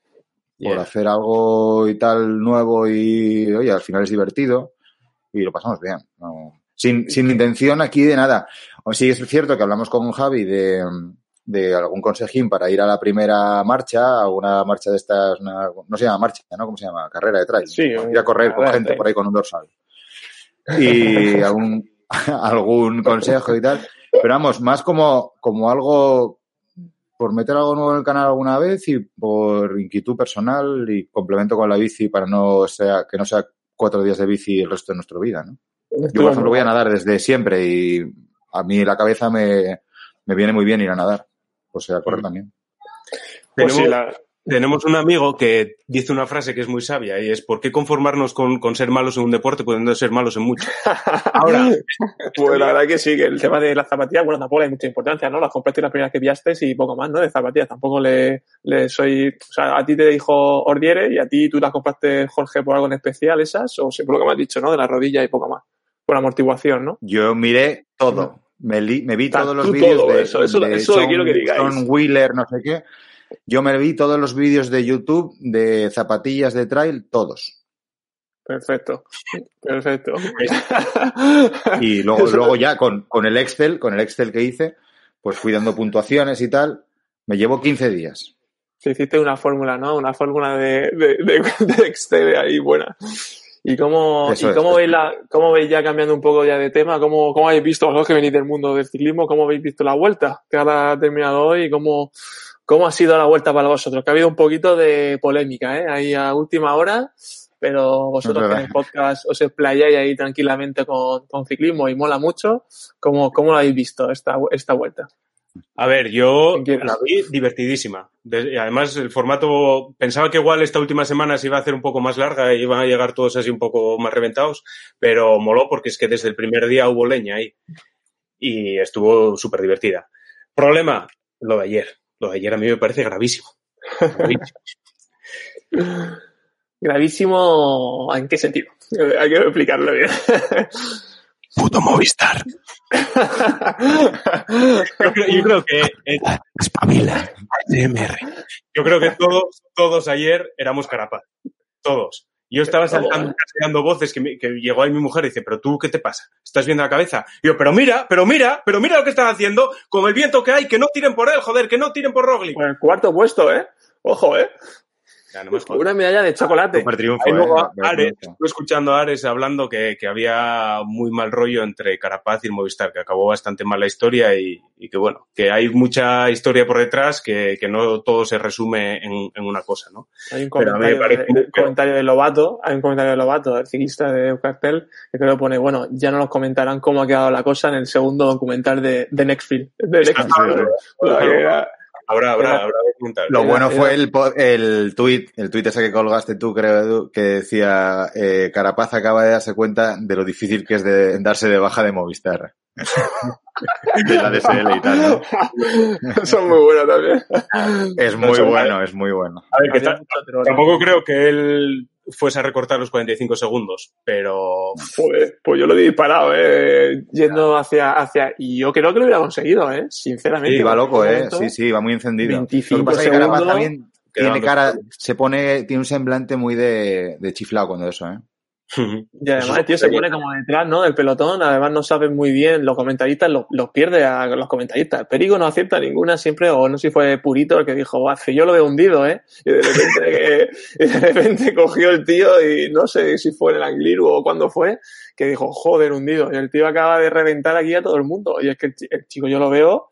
por Yeah. hacer algo y tal nuevo y, oye, al final es divertido y lo pasamos bien. No- sin, sin intención aquí de nada. O sí es cierto que hablamos con Javi de, de algún consejín para ir a la primera marcha, alguna marcha de estas, una- no se llama marcha, ¿no? ¿Cómo se llama? Carrera de trail. Sí, ir a correr con gente por ahí con un dorsal. Y algún, algún consejo y tal. Pero vamos, más como, como algo por meter algo nuevo en el canal alguna vez y por inquietud personal y complemento con la bici para no sea, que no sea cuatro días de bici el resto de nuestra vida, ¿no? Yo, por ejemplo, voy a nadar desde siempre y a mí la cabeza me, me viene muy bien ir a nadar. O sea, a correr también. Pues sí, Tenemos- la, tenemos un amigo que dice una frase que es muy sabia y es ¿por qué conformarnos con, con ser malos en un deporte pudiendo ser malos en mucho? Ahora, pues la verdad que sí, que el tema de las zapatillas, bueno, tampoco le hay mucha importancia, ¿no? Las compraste las primeras que pillaste y poco más, ¿no? De zapatillas, tampoco le, le soy, o sea, a ti te dijo Ordiere y a ti tú las compraste, Jorge, por algo en especial esas, o lo que me has dicho, ¿no? De la rodilla y poco más, por amortiguación, ¿no? Yo miré todo. Me, li- me vi Ah, todos los vídeos todo, de, eso, eso- de eso quiero que digáis. John Wheeler, no sé qué. Yo me vi todos los vídeos de YouTube de zapatillas de trail, todos. Perfecto, perfecto. Y luego, luego ya con, con el Excel, con el Excel que hice, pues fui dando puntuaciones y tal. Me llevo 15 días. Te hiciste una fórmula, ¿no? Una fórmula de, de, de, de Excel ahí buena. ¿Y cómo, Eso y cómo, veis la, cómo veis ya cambiando un poco ya de tema? ¿Cómo, cómo habéis visto, vosotros que venís del mundo del ciclismo, cómo habéis visto la vuelta que ahora ha terminado hoy y cómo, cómo ha sido la vuelta para vosotros? Que ha habido un poquito de polémica, ¿eh? Ahí a última hora, pero vosotros que en el podcast os explayáis ahí tranquilamente con, con ciclismo y mola mucho. ¿Cómo, cómo lo habéis visto esta, esta vuelta? A ver, yo la vi divertidísima. Además, el formato, pensaba que igual esta última semana se iba a hacer un poco más larga y iban a llegar todos así un poco más reventados, pero moló porque es que desde el primer día hubo leña ahí y estuvo súper divertida. Problema, lo de ayer. Lo de ayer a mí me parece gravísimo. Gravísimo. Gravísimo, ¿en qué sentido? Hay que explicarlo bien. Puto Movistar. Yo creo, yo creo que eh, Espabila. ASMR. Yo creo que todos, todos ayer éramos carapaz. Todos. Yo estaba saltando, casi dando voces que, me- que llegó ahí mi mujer y dice, pero tú, ¿qué te pasa? ¿Estás viendo la cabeza? Y yo, pero mira, pero mira, pero mira lo que están haciendo con el viento que hay, que no tiren por él, joder, que no tiren por Roglic. El cuarto puesto, ¿eh? Ojo, ¿eh? Ya, no me jodas. Una medalla de chocolate. Super triunfo, Ahí luego ¿eh? Ares, estuve escuchando a Ares hablando que, que había muy mal rollo entre Carapaz y el Movistar, que acabó bastante mal la historia y, y que bueno, que hay mucha historia por detrás, que, que no todo se resume en, en una cosa, ¿no? Hay un Pero a mí me comentario, parece de, muy un comentario de Lobato, hay un comentario de Lobato, el ciclista de Eucartel, que creo que pone, bueno, ya no nos comentarán cómo ha quedado la cosa en el segundo documental de, de Nextfield. De Nextfield. Habrá, habrá, habrá documental. Lo Era- bueno era- fue el, el tweet, el tweet ese que colgaste tú, creo, Edu, que decía, eh, Carapaz acaba de darse cuenta de lo difícil que es de darse de baja de Movistar. de la DSL y tal, ¿no? Son muy buenos también. Es muy bueno, es muy bueno. A ver, que tampoco creo que él fuese a recortar los 45 segundos, pero Joder, pues yo lo he disparado, ¿eh? Yendo hacia, hacia, y yo creo que lo hubiera conseguido, ¿eh? Sinceramente. Sí, va loco, ¿eh? Sí, sí, va muy encendido. 25 Lo que pasa es que segundos, también tiene cara, segundos. se pone, tiene un semblante muy de, de chiflado cuando eso, ¿eh? Y además tío se pone como detrás, ¿no? Del pelotón, además no saben muy bien, los comentaristas los, los pierde a los comentaristas. Perigo no acierta ninguna siempre, o no sé si fue Purito el que dijo, "Buah, que yo lo veo hundido, ¿eh? Y de repente, que- y de repente cogió el tío y no sé si fue en el Angliru o cuándo fue, que dijo, joder, hundido. Y el tío acaba de reventar aquí a todo el mundo. Y es que el, el chico yo lo veo,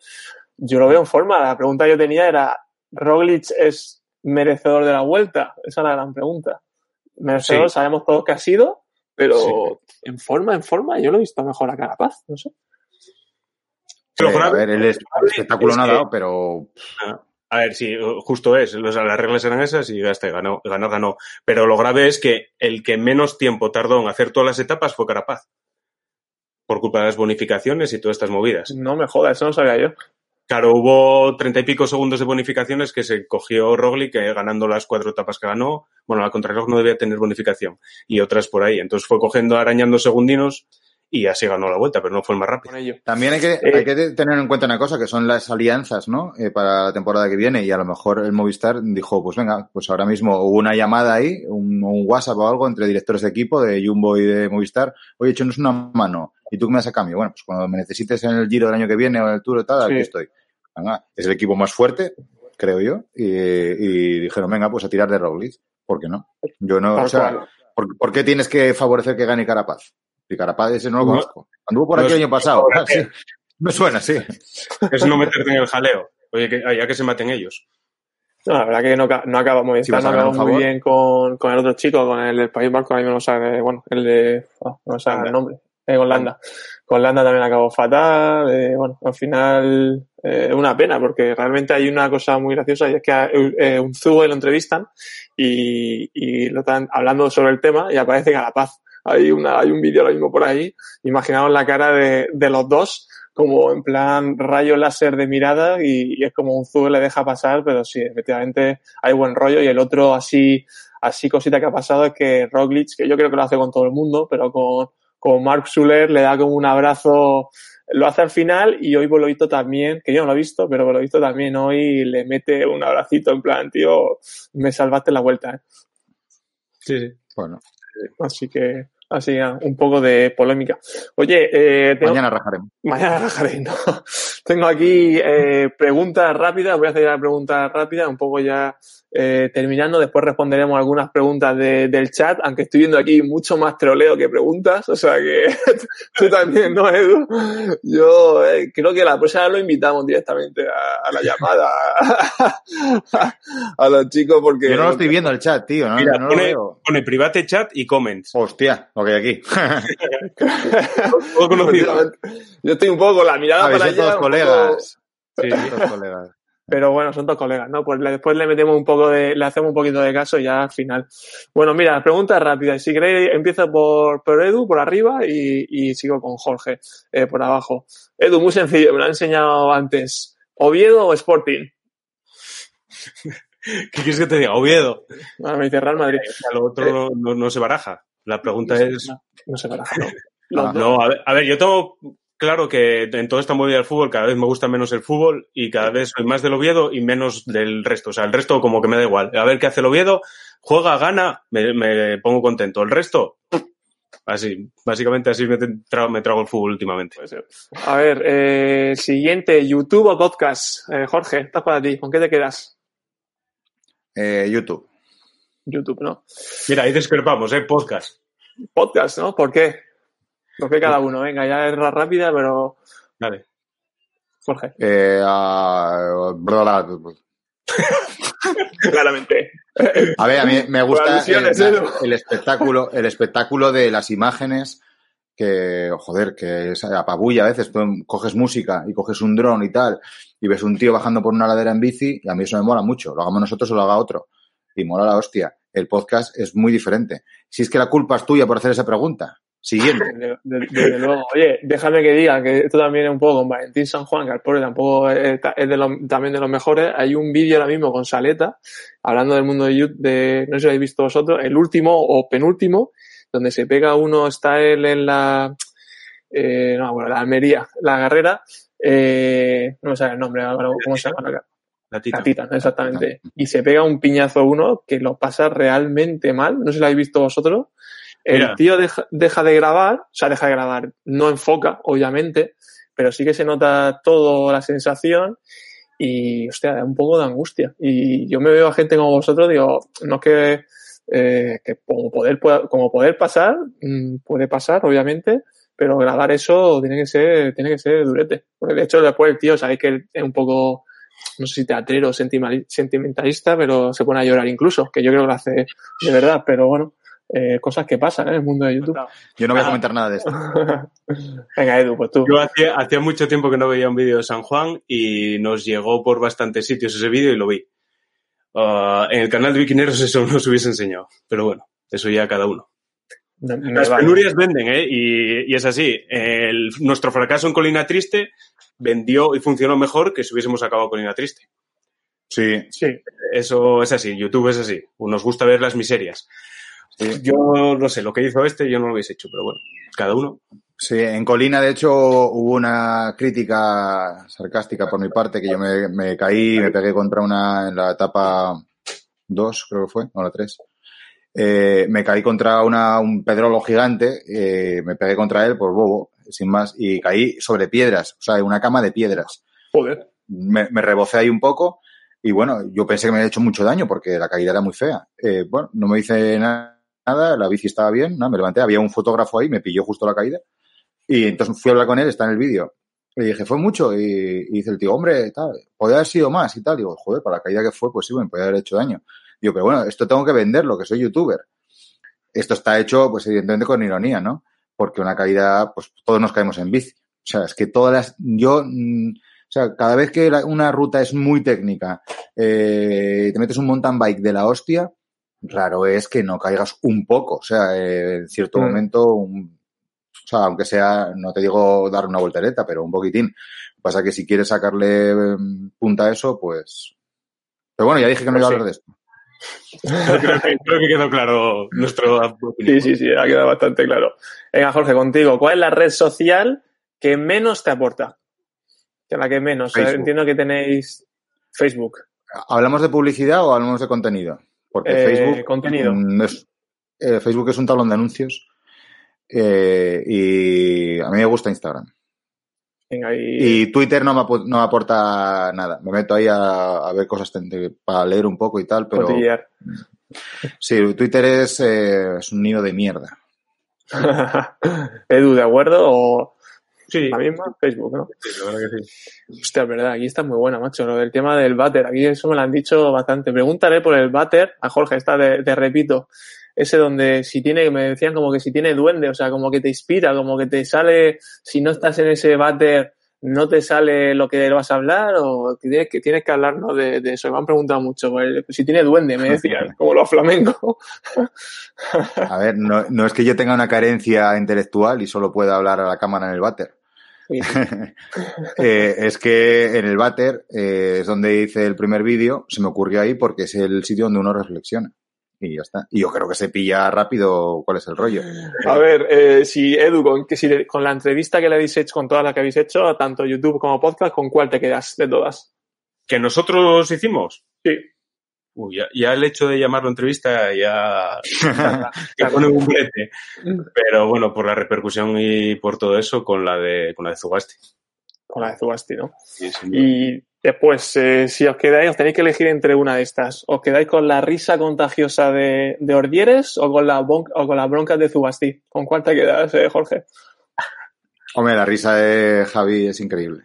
yo lo veo en forma. La pregunta que yo tenía era, ¿Roglic es merecedor de la vuelta? Esa es la gran pregunta. Merecedor, Sí. sabemos todos que ha sido, pero Sí. en forma, en forma, yo lo he visto mejor a Carapaz, no sé. Lo Eh, a ver, el es- el espectáculo es no ha que- dado, pero A ver, sí, justo es. O sea, las reglas eran esas y ya está, ganó, ganó, ganó. Pero lo grave es que el que menos tiempo tardó en hacer todas las etapas fue Carapaz. Por culpa de las bonificaciones y todas estas movidas. No me jodas, eso no sabía yo. Claro, hubo treinta y pico segundos de bonificaciones que se cogió Roglic eh, ganando las cuatro etapas que ganó. Bueno, la contrarreloj no debía tener bonificación. Y otras por ahí. Entonces fue cogiendo, arañando segundinos y así ganó la vuelta, pero no fue el más rápido. También hay que, Eh, hay que tener en cuenta una cosa, que son las alianzas, ¿no? Eh, para la temporada que viene. Y a lo mejor el Movistar dijo, pues venga, pues ahora mismo hubo una llamada ahí, un, un WhatsApp o algo entre directores de equipo de Jumbo y de Movistar. Oye, échanos una mano. ¿Y tú qué me das a cambio? Bueno, pues cuando me necesites en el Giro del año que viene o en el Tour o tal, aquí estoy. Venga, es el equipo más fuerte, creo yo. Y, y dijeron, venga, pues a tirar de Roglic. ¿Por qué no? Yo no, o sea. ¿por, por qué tienes que favorecer que gane Carapaz? Y Carapaz ese no lo No. conozco. Anduvo por No aquí el año pasado. Sí. Me suena, sí. Es no meterte en el jaleo. Oye, que, ya que se maten ellos. No, la verdad que no, no acaba muy, Si vas no a ganar acaba un muy bien con, con el otro chico, con el del País Vasco, a mí no sabe, bueno, el de, oh, no me sabe el nombre. En Holanda. Con Holanda también acabó fatal. eh, bueno, al final eh, una pena porque realmente hay una cosa muy graciosa y es que a eh, un Zue lo entrevistan y, y lo están hablando sobre el tema y aparece Carapaz. Hay, una, hay un vídeo ahora mismo por ahí. Imaginaos la cara de, de los dos como en plan rayo láser de mirada y, y es como un Zue le deja pasar, pero sí, efectivamente hay buen rollo y el otro así, así cosita que ha pasado es que Roglic, que yo creo que lo hace con todo el mundo, pero con, con Mark Schuller le da como un abrazo, lo hace al final y hoy por lo visto también, que yo no lo he visto, pero por lo visto también hoy le mete un abracito en plan, tío, me salvaste la vuelta, ¿eh? Sí, sí. Bueno, Así que, así ya, un poco de polémica. Oye, eh, tengo- mañana rajaremos. Mañana rajaré, no. Tengo aquí eh, preguntas rápidas, voy a hacer la pregunta rápida, un poco ya eh, terminando, después responderemos algunas preguntas de- del chat, aunque estoy viendo aquí mucho más troleo que preguntas, o sea que tú también, ¿no, Edu? Yo eh, creo que la próxima vez lo invitamos directamente a, a la llamada a, los chicos porque... Yo no lo estoy viendo el chat, tío. No, Mira, no lo pone, veo. pone private chat y comments. Hostia, lo que hay aquí. Yo estoy un poco con la mirada para allá. todos poco- colegas. Sí. Todos colegas. Pero bueno, son dos colegas, ¿no? Pues le- después le metemos un poco de, le hacemos un poquito de caso y ya al final. Bueno, mira, preguntas rápidas. Si queréis, empiezo por, por Edu, por arriba, y, y sigo con Jorge, eh, por abajo. Edu, muy sencillo, me lo ha enseñado antes. ¿Oviedo o Sporting? ¿Qué quieres que te diga? Oviedo. Ah, me dice Real Madrid. A lo otro no, no- no se baraja. La pregunta es... No, se baraja, no. Ah. No, a ver, a ver, yo tengo claro que en toda esta movida del fútbol cada vez me gusta menos el fútbol y cada vez soy más del Oviedo y menos del resto. O sea, el resto como que me da igual. A ver qué hace el Oviedo, juega, gana, me, me pongo contento. El resto, así. Básicamente así me, tra- me trago el fútbol últimamente. A ver, eh, siguiente, YouTube o podcast. Eh, Jorge, estás para ti. ¿Con qué te quedas? Eh, YouTube. YouTube, ¿no? Mira, ahí discrepamos, ¿eh? Podcast. Podcast, ¿no? ¿Por qué? ¿Por qué cada uno? Venga, ya es rápida, pero Vale. Jorge. Eh, bla. Claramente. A ver, a mí me gusta alusiones, el, espectáculo, el espectáculo de las imágenes que, joder, que es apabulla a veces. Tú coges música y coges un dron y tal, y ves un tío bajando por una ladera en bici, y a mí eso me mola mucho. Lo hagamos nosotros o lo haga otro. Y mola la hostia. El podcast es muy diferente. Si es que la culpa es tuya por hacer esa pregunta. Siguiente. Desde, de- desde luego. Oye, déjame que diga que esto también es un poco con Valentín San Juan, que al pobre tampoco es, es de los- también de los mejores. Hay un vídeo ahora mismo con Saleta, hablando del mundo de YouTube, de, no sé si lo habéis visto vosotros, el último o penúltimo, donde se pega uno, está él en la, eh, no, bueno, la Almería, la carrera, eh, no me sale el nombre, ¿cómo se llama? la? La tita. La Titan, exactamente. Y se pega un piñazo uno que lo pasa realmente mal. No sé si lo habéis visto vosotros. El Mira. tío deja, deja de grabar, o sea, deja de grabar. No enfoca, obviamente, pero sí que se nota todo la sensación y, hostia, da un poco de angustia. Y yo me veo a gente como vosotros, digo, no es que, eh, que como poder, pueda- como poder pasar, mm, puede pasar, obviamente, pero grabar eso tiene que ser, tiene que ser durete. Porque de hecho después el tío, sabéis que es un poco, no sé si teatrero sentimentalista, pero se pone a llorar incluso, que yo creo que lo hace de verdad, pero bueno, eh, cosas que pasan ¿eh? en el mundo de YouTube. Yo no voy a comentar nada de esto. Venga, Edu, pues tú. Yo hacía, hacía mucho tiempo que no veía un vídeo de San Juan y nos llegó por bastantes sitios ese vídeo y lo vi. Ah, en el canal de Viquineros eso no nos hubiese enseñado, pero bueno, eso ya cada uno. Las vale. penurias venden, ¿eh? Y, y es así. El- nuestro fracaso en Colina Triste vendió y funcionó mejor que si hubiésemos acabado Colina Triste. Sí, Sí, Eso es así, YouTube es así. Nos gusta ver las miserias. Yo no sé, lo que hizo este yo no lo hubiese hecho, pero bueno, cada uno. Sí, en Colina, de hecho, hubo una crítica sarcástica por mi parte, que yo me, me caí, me pegué contra una en la etapa 2, creo que fue, o la 3. Eh, me caí contra una, un pedrolo gigante, eh, me pegué contra él por bobo, sin más, y caí sobre piedras, o sea, una cama de piedras. joder. Me, me rebocé ahí un poco y bueno, yo pensé que me había hecho mucho daño porque la caída era muy fea. Eh, bueno, no me hice na- nada, la bici estaba bien, nada, me levanté, había un fotógrafo ahí, me pilló justo la caída y entonces fui a hablar con él, está en el vídeo. Le dije, fue mucho y, y dice el tío, hombre, tal, podría haber sido más y tal. Digo, joder, para la caída que fue, pues sí, me podía haber hecho daño. Digo, pero bueno, esto tengo que venderlo, que soy youtuber. Esto está hecho, pues evidentemente con ironía, ¿no? porque una caída, pues todos nos caemos en bici. O sea, es que todas las, yo, mm, o sea, cada vez que una ruta es muy técnica, eh, te metes un mountain bike de la hostia, raro es que no caigas un poco. O sea, eh, en cierto Mm. momento, un- o sea, aunque sea, no te digo dar una voltereta, pero un poquitín. Pasa que si quieres sacarle mm, punta a eso, pues. Pero bueno, ya dije que no Pues iba a hablar de esto. creo, que, creo que quedó claro nuestro opinión. Sí, sí, sí, ha quedado bastante claro. Venga, Jorge, contigo, ¿cuál es la red social que menos te aporta? Que la que menos. O sea, Facebook. entiendo que tenéis Facebook. ¿Hablamos de publicidad o hablamos de contenido? Porque Eh, Facebook. contenido. mm, es- eh, Facebook es un tablón de anuncios. eh, y a mí me gusta Instagram. Venga, y, Y Twitter no me, no me aporta nada. Me meto ahí a, a ver cosas para leer un poco y tal, pero sí, Twitter es, es un nido de mierda. Edu, ¿de acuerdo? ¿O Sí, la misma? Facebook, ¿no? sí, la verdad que sí. Hostia, verdad, aquí está muy buena, macho. Lo del tema del váter, aquí eso me lo han dicho bastante. Pregúntale por el váter a Jorge, está de, de repito. Ese donde si tiene, me decían como que si tiene duende, o sea, como que te inspira, como que te sale, si no estás en ese váter, no te sale lo que vas a hablar, o que tienes que, tienes que hablarnos de, de eso. Me han preguntado mucho, pues, si tiene duende, me decían, como los flamencos. A ver, no, no es que yo tenga una carencia intelectual y solo pueda hablar a la cámara en el váter. Sí. Eh, es que en el váter eh, es donde hice el primer vídeo, se me ocurrió ahí porque es el sitio donde uno reflexiona. Y ya está. Y yo creo que se pilla rápido cuál es el rollo. A ver, eh, si Edu, con, que si con la entrevista que le habéis hecho, con todas las que habéis hecho, tanto YouTube como podcast, ¿con cuál te quedas de todas? ¿Que nosotros hicimos? Sí. Uy, ya, ya el hecho de llamarlo entrevista ya que pone un brete. Pero bueno, por la repercusión y por todo eso, con la de, con la de Zugasti. Con la de Zubasti, ¿no? Sí. Y después, eh, si os quedáis, os tenéis que elegir entre una de estas. ¿Os quedáis con la risa contagiosa de, de Ordieres o con, la bon- o con las broncas de Zubasti? ¿Con cuál te quedas, eh, Jorge? Hombre, la risa de Javi es increíble.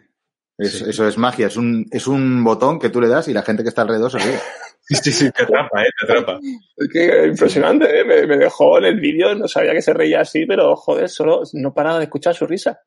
Es- Sí. Eso es magia, es un, es un botón que tú le das y la gente que está alrededor se ríe. Sí, sí, sí, te atrapa, ¿eh? Te atrapa. Es que impresionante, ¿eh? me, me dejó en el vídeo, no sabía que se reía así, pero joder, solo no paraba de escuchar su risa.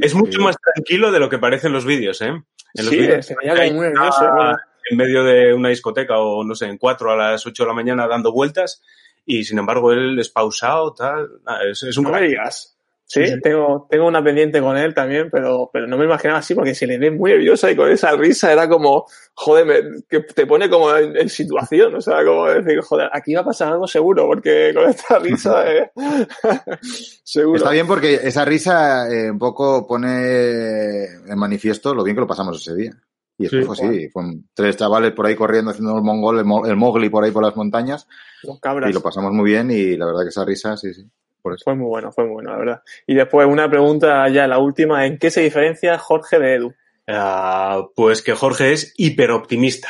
Es mucho Sí. más tranquilo de lo que parecen los vídeos, ¿eh? En los Sí, vídeos se muy nervioso. ¿no? en medio de una discoteca o no sé, en cuatro a las ocho de la mañana dando vueltas y sin embargo él es pausado, tal. Nada, es, es un No me digas. Sí. Tengo, tengo una pendiente con él también, pero, pero no me imaginaba así porque se le ve muy nerviosa y con esa risa era como, joder, me- que te pone como en, en situación, o sea, como decir, joder, aquí va a pasar algo seguro porque con esta risa, eh, seguro. Está bien porque esa risa eh, un poco pone en manifiesto lo bien que lo pasamos ese día. Y después Sí. fue así, fueron tres chavales por ahí corriendo haciendo el mongol, el, mo- el mogli por ahí por las montañas Los cabras. y lo pasamos muy bien y la verdad que esa risa, sí, sí, por eso. Fue muy bueno, fue muy bueno, la verdad. Y después una pregunta ya, la última, ¿en qué se diferencia Jorge de Edu? Ah, pues que Jorge es hiperoptimista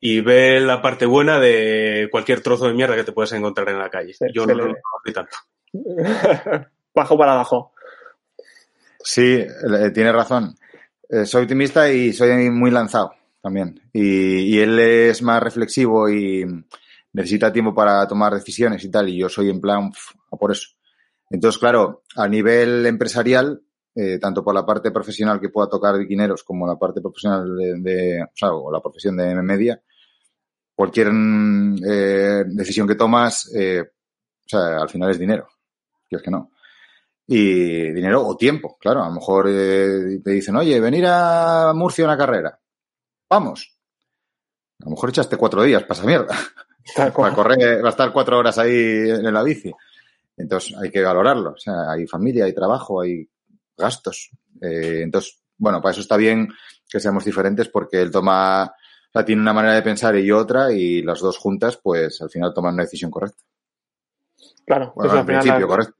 y ve la parte buena de cualquier trozo de mierda que te puedas encontrar en la calle. Se- Yo se no, le no tanto. Bajo para abajo. Sí, eh, tiene razón. Eh, soy optimista y soy muy lanzado también. Y, y él es más reflexivo y necesita tiempo para tomar decisiones y tal. Y yo soy en plan a por eso. Entonces, claro, a nivel empresarial, eh, tanto por la parte profesional que pueda tocar de quineros como la parte profesional de, de- o sea, o la profesión de media, cualquier eh, decisión que tomas, eh, o sea, al final es dinero. Es que no y dinero o tiempo, claro. A lo mejor eh, te dicen, oye, venir a Murcia a una carrera. Vamos. A lo mejor echaste cuatro días para esa mierda. Para correr, va a estar cuatro horas ahí en la bici. Entonces hay que valorarlo. O sea, hay familia, hay trabajo, hay gastos. Eh, entonces, bueno, para eso está bien que seamos diferentes porque él toma, o sea, tiene una manera de pensar y yo otra y las dos juntas, pues al final toman una decisión correcta. Claro, Bueno, eso al al final principio, la- correcto.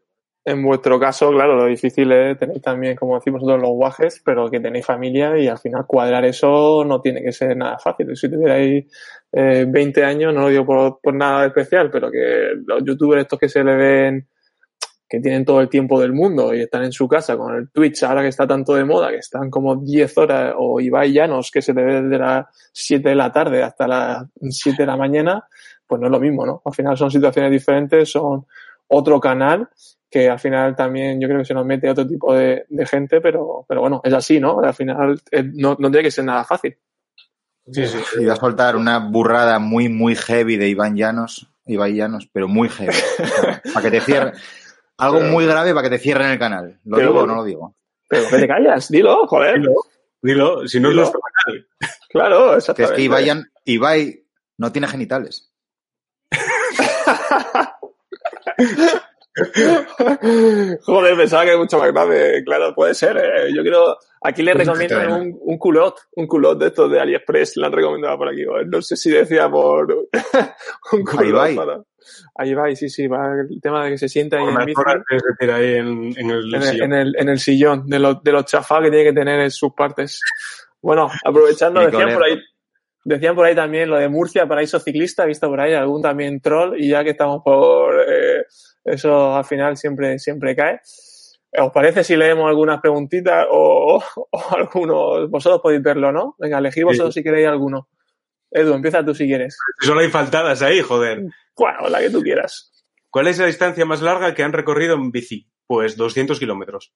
En vuestro caso, claro, lo difícil es tener también, como decimos nosotros, los guajes, pero que tenéis familia y al final cuadrar eso no tiene que ser nada fácil. Si tuvierais eh, 20 años, no lo digo por, nada especial, pero que los youtubers estos que se le ven, que tienen todo el tiempo del mundo y están en su casa con el Twitch, ahora que está tanto de moda, que están como 10 horas, o Ibai Llanos, que se le ve desde las 7 de la tarde hasta las 7 de la mañana, pues no es lo mismo, ¿no? Al final son situaciones diferentes, son otro canal que al final también yo creo que se nos mete otro tipo de, de gente, pero, pero bueno, es así, ¿no? Al final eh, no, no tiene que ser nada fácil. Sí, sí. Iba a soltar una burrada muy, muy heavy de Iván Llanos, Iván Llanos, pero muy heavy. para que te cierre. Algo muy grave para que te cierren el canal. ¿Lo Pero digo o no lo digo? Pero que te callas, dilo, joder. Dilo, dilo, si no es nuestro canal. Claro, Que exactamente. es que Ibai, Llan- Ibai no tiene genitales. Joder, pensaba que era mucho más grave. Claro, puede ser. ¿eh? Yo quiero. Aquí le Pues recomiendo un, un culot, un culot de estos de AliExpress. Le han recomendado por aquí. No sé si decía por un culot Ibai. para. Ahí va, sí, sí, va el tema de que se sienta ahí en, que tira ahí en, en el en, el, sillón. en, el, en el sillón, de los de los chafá que tiene que tener en sus partes. Bueno, aprovechando, decían por ahí, decían por ahí también lo de Murcia, paraíso ciclista, he visto por ahí algún también troll, y ya que estamos por eh, eso al final siempre, siempre cae. ¿Os parece si leemos algunas preguntitas o, o algunos? Vosotros podéis verlo, ¿no? Venga, elegid vosotros si queréis alguno. Edu, empieza tú si quieres. Solo hay faltadas ahí, joder. Bueno, la que tú quieras. ¿Cuál es la distancia más larga que han recorrido en bici? Pues 200 kilómetros.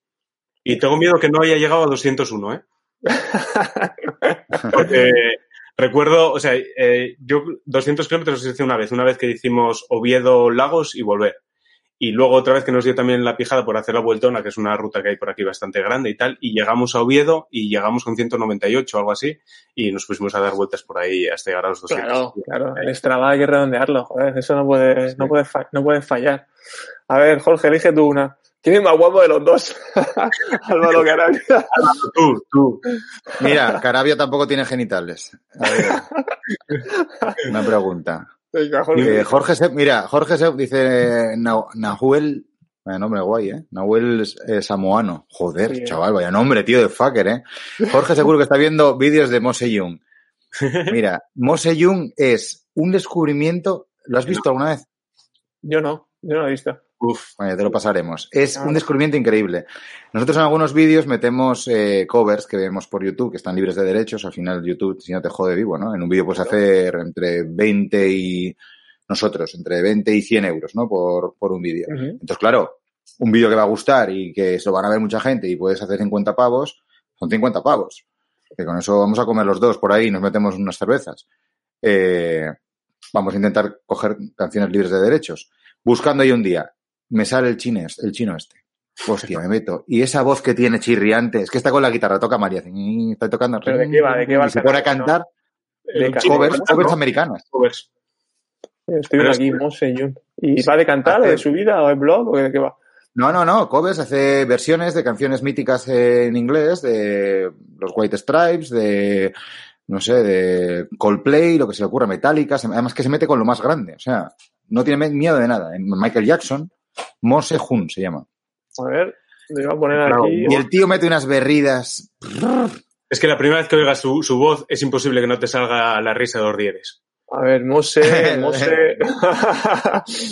Y tengo miedo que no haya llegado a 201, ¿eh? Porque recuerdo, o sea, eh, yo 200 kilómetros hice una vez, una vez que hicimos Oviedo, Lagos y volver. Y luego otra vez que nos dio también la pijada por hacer la vueltona, que es una ruta que hay por aquí bastante grande y tal, y llegamos a Oviedo y llegamos con 198 o algo así, y nos pusimos a dar vueltas por ahí hasta llegar a los 200. Claro, claro. El Strava hay que redondearlo, joder. Eso no puede, no puede, fa- no puede fallar. A ver, Jorge, elige tú una. ¿Quién es más guapo de los dos? Álvaro Carabia. Tú, tú. Mira, Carabia tampoco tiene genitales. A ver, una pregunta. Venga, Jorge. Eh, Jorge mira, Jorge Sep dice Na- Nahuel, vaya nombre guay, ¿eh? Nahuel eh, Samoano. Joder, Sí, eh. chaval, vaya nombre, tío, de fucker, ¿eh? Jorge seguro que está viendo vídeos de Mose Jung. Mira, Mose Jung es un descubrimiento, ¿lo has visto alguna vez? Yo no, yo no lo he visto. Uf. Vaya, te lo pasaremos. Es un descubrimiento increíble. Nosotros en algunos vídeos metemos eh, covers que vemos por YouTube, que están libres de derechos. Al final YouTube, si no te jode vivo, ¿no? En un vídeo puedes hacer entre 20 y... Nosotros, entre 20 y 100 euros, ¿no? Por, por un vídeo. Entonces, claro, un vídeo que va a gustar y que se lo van a ver mucha gente y puedes hacer 50 pavos, son 50 pavos. Que con eso vamos a comer los dos por ahí y nos metemos unas cervezas. Eh, vamos a intentar coger canciones libres de derechos. Buscando ahí un día, me sale el chines, el chino este. Hostia, me meto. Y esa voz que tiene chirriante, es que está con la guitarra, toca María, está tocando. ¿Pero de qué va? ¿De qué va Y se pone a cantar De covers, ¿no? covers americanas. Covers. Estoy Pero aquí, Jun. ¿Y va de cantar o de su vida o de blog o de qué va? No, no, no. Covers hace versiones de canciones míticas en inglés, de los White Stripes, de, no sé, de Coldplay, lo que se le ocurra, Metallica. Además que se mete con lo más grande. O sea, no tiene miedo de nada. En Michael Jackson, Mose Hun se llama. A ver, le voy a poner Claro, aquí. Y el tío mete unas berridas. Es que la primera vez que oigas su, su voz es imposible que no te salga la risa de los rieres. A ver, Mose, Mose.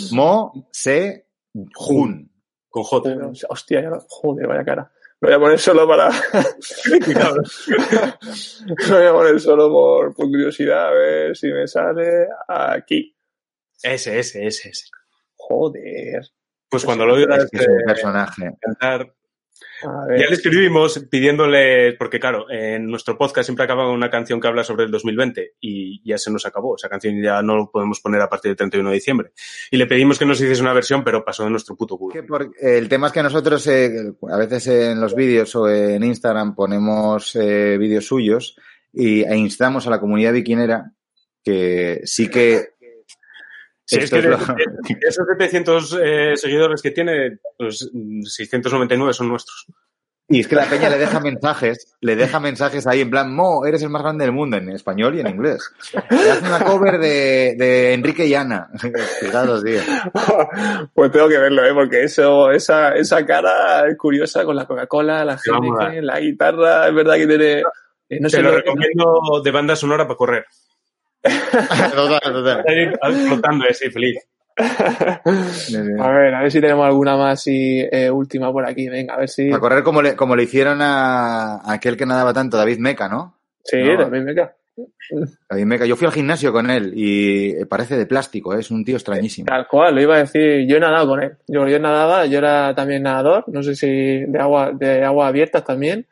Mo, Se, Hun. Con J. Hostia, ya lo- joder, vaya cara. Lo voy a poner solo para. Lo voy a poner solo por, por curiosidad, a ver si me sale aquí. Ese, ese, ese, ese. Joder. Pues cuando lo oigas Es que es un eh, personaje. cantar. Ya le escribimos pidiéndole, porque claro, en nuestro podcast siempre acaba con una canción que habla sobre el 2020 y ya se nos acabó. Esa canción ya no lo podemos poner a partir del 31 de diciembre. Y le pedimos que nos hiciese una versión, pero pasó de nuestro puto culo. Que por- el tema es que nosotros eh, a veces en los vídeos o en Instagram ponemos eh, vídeos suyos y, e instamos a la comunidad biquinera que sí que Si es esto que es lo- de, de esos 700 eh, seguidores que tiene, pues mm, 699 son nuestros. y es que la peña le deja mensajes, le deja mensajes ahí en plan, Mo, eres el más grande del mundo en español y en inglés. Le hace una cover de, de Enrique y Ana. Fijaros, tío. Pues tengo que verlo, ¿eh? porque eso, esa, esa cara es curiosa con la Coca-Cola, la Te va a molar. Heineken, la guitarra, es verdad que tiene. eh, No Te sé lo lo recomiendo de banda sonora para correr. Total, total. Ahí flotando así, feliz. A ver, a ver si tenemos alguna más y eh, última por aquí. Venga, a ver si. A correr como le, como le hicieron a, a aquel que nadaba tanto, David Meca, ¿no? Sí, no. también me cae. A mí me ca- Yo fui al gimnasio con él y parece de plástico, ¿eh? es un tío extrañísimo. Tal cual, lo iba a decir. Yo he nadado con él. Yo, yo nadaba, yo era también nadador, no sé si de agua, de agua abiertas también.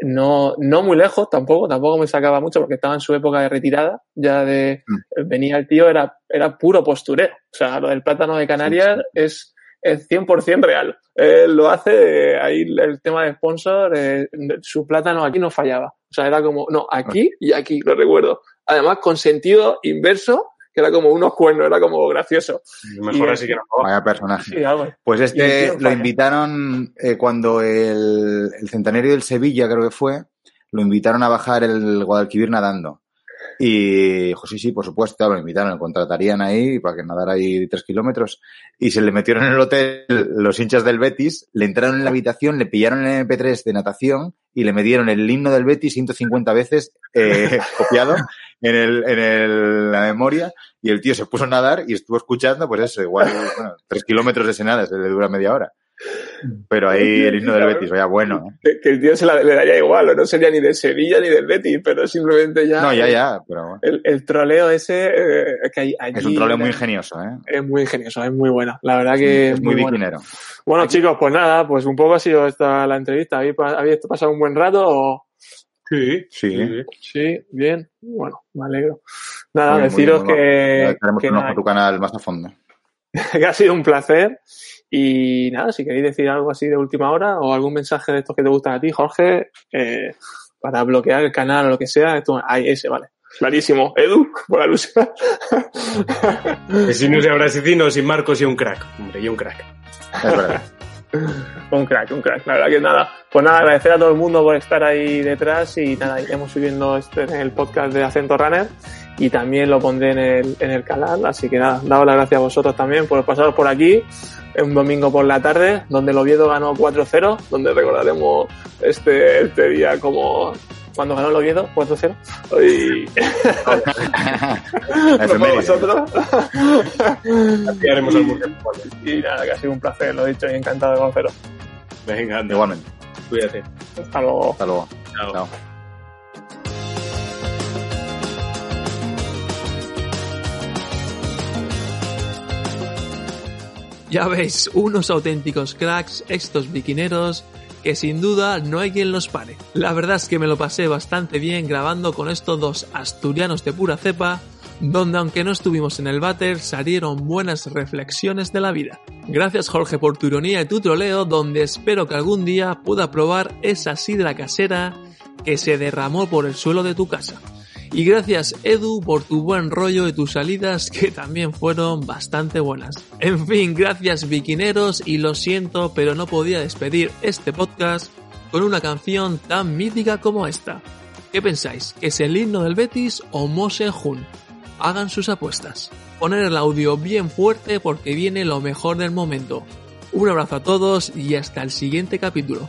No, no muy lejos tampoco, tampoco me sacaba mucho porque estaba en su época de retirada. Ya de venía el tío, era, era puro postureo. O sea, lo del plátano de Canarias es, es 100% real. Él lo hace, eh, ahí el tema de sponsor, eh, su plátano aquí no fallaba. O sea, era como, no, aquí y aquí, lo recuerdo. Además, con sentido inverso, que era como unos cuernos, era como gracioso. Mejor Y- así que no. Vaya personaje. Sí. Pues este tío lo invitaron eh, cuando el, el centenario del Sevilla, creo que fue, lo invitaron a bajar el Guadalquivir nadando. Y dijo, sí, sí, por supuesto, lo invitaron, lo contratarían ahí para que nadara ahí tres kilómetros. Y se le metieron en el hotel los hinchas del Betis, le entraron en la habitación, le pillaron el MP3 de natación y le metieron el himno del Betis 150 veces eh, copiado en, el, en el- la memoria y el tío se puso a nadar y estuvo escuchando, pues eso, igual, bueno, tres kilómetros de ese nada, se le dura media hora. Pero ahí el himno del Betis, vaya bueno. ¿eh? Que, que el tío se la, le daría igual, o no sería ni de Sevilla ni del Betis, pero simplemente ya. No, ya, ya, pero bueno. El, el troleo ese, eh, que hay allí Es un troleo muy ingenioso, ¿eh? Es muy ingenioso, es muy buena. La verdad que Es muy buena. biquinero. Bueno, chicos, pues nada, pues un poco ha sido esta la entrevista. ¿Habéis, pa- habéis pasado un buen rato? o- Sí, Sí. Sí, bien. Bueno, me alegro. Nada, Muy muy deciros bien, muy bien. que, Estaremos que ojo nada, a tu canal más a fondo. que ha sido un placer. Y nada, si queréis decir algo así de última hora o algún mensaje de estos que te gustan a ti, Jorge, eh, para bloquear el canal o lo que sea, esto, ahí ese, vale. Clarísimo. Edu, por alusión. Vecinos y abracecinos y Marcos y un crack. Hombre, y un crack. Es verdad. un crack, un crack. La verdad que nada. Pues nada, agradecer a todo el mundo por estar ahí detrás y nada, iremos subiendo este en el podcast de Acento Runner y también lo pondré en el, en el canal. Así que nada, daos las gracias a vosotros también por pasaros por aquí un domingo por la tarde, donde el Oviedo ganó 4-0, donde recordaremos este, este día como cuando ganó el Oviedo 4-0. Y... Efeméride. vosotros. Ya haremos el Murcia. y nada, que ha sido un placer, lo he dicho, y encantado de conoceros. Venga. Igualmente. Cuídate. Hasta luego. Hasta luego. Chao. Chao. Ya veis, unos auténticos cracks, estos biquineros, que sin duda no hay quien los pare. La verdad es que me lo pasé bastante bien grabando con estos dos asturianos de pura cepa, donde aunque no estuvimos en el váter, salieron buenas reflexiones de la vida. Gracias Jorge por tu ironía y tu troleo, donde espero que algún día pueda probar esa sidra casera que se derramó por el suelo de tu casa. Y gracias Edu por tu buen rollo y tus salidas que también fueron bastante buenas. En fin, gracias biquineros y lo siento pero no podía despedir este podcast con una canción tan mítica como esta. ¿Qué pensáis? ¿Que es el himno del Betis o Mose Jun? Hagan sus apuestas. Poner el audio bien fuerte porque viene lo mejor del momento. Un abrazo a todos y hasta el siguiente capítulo.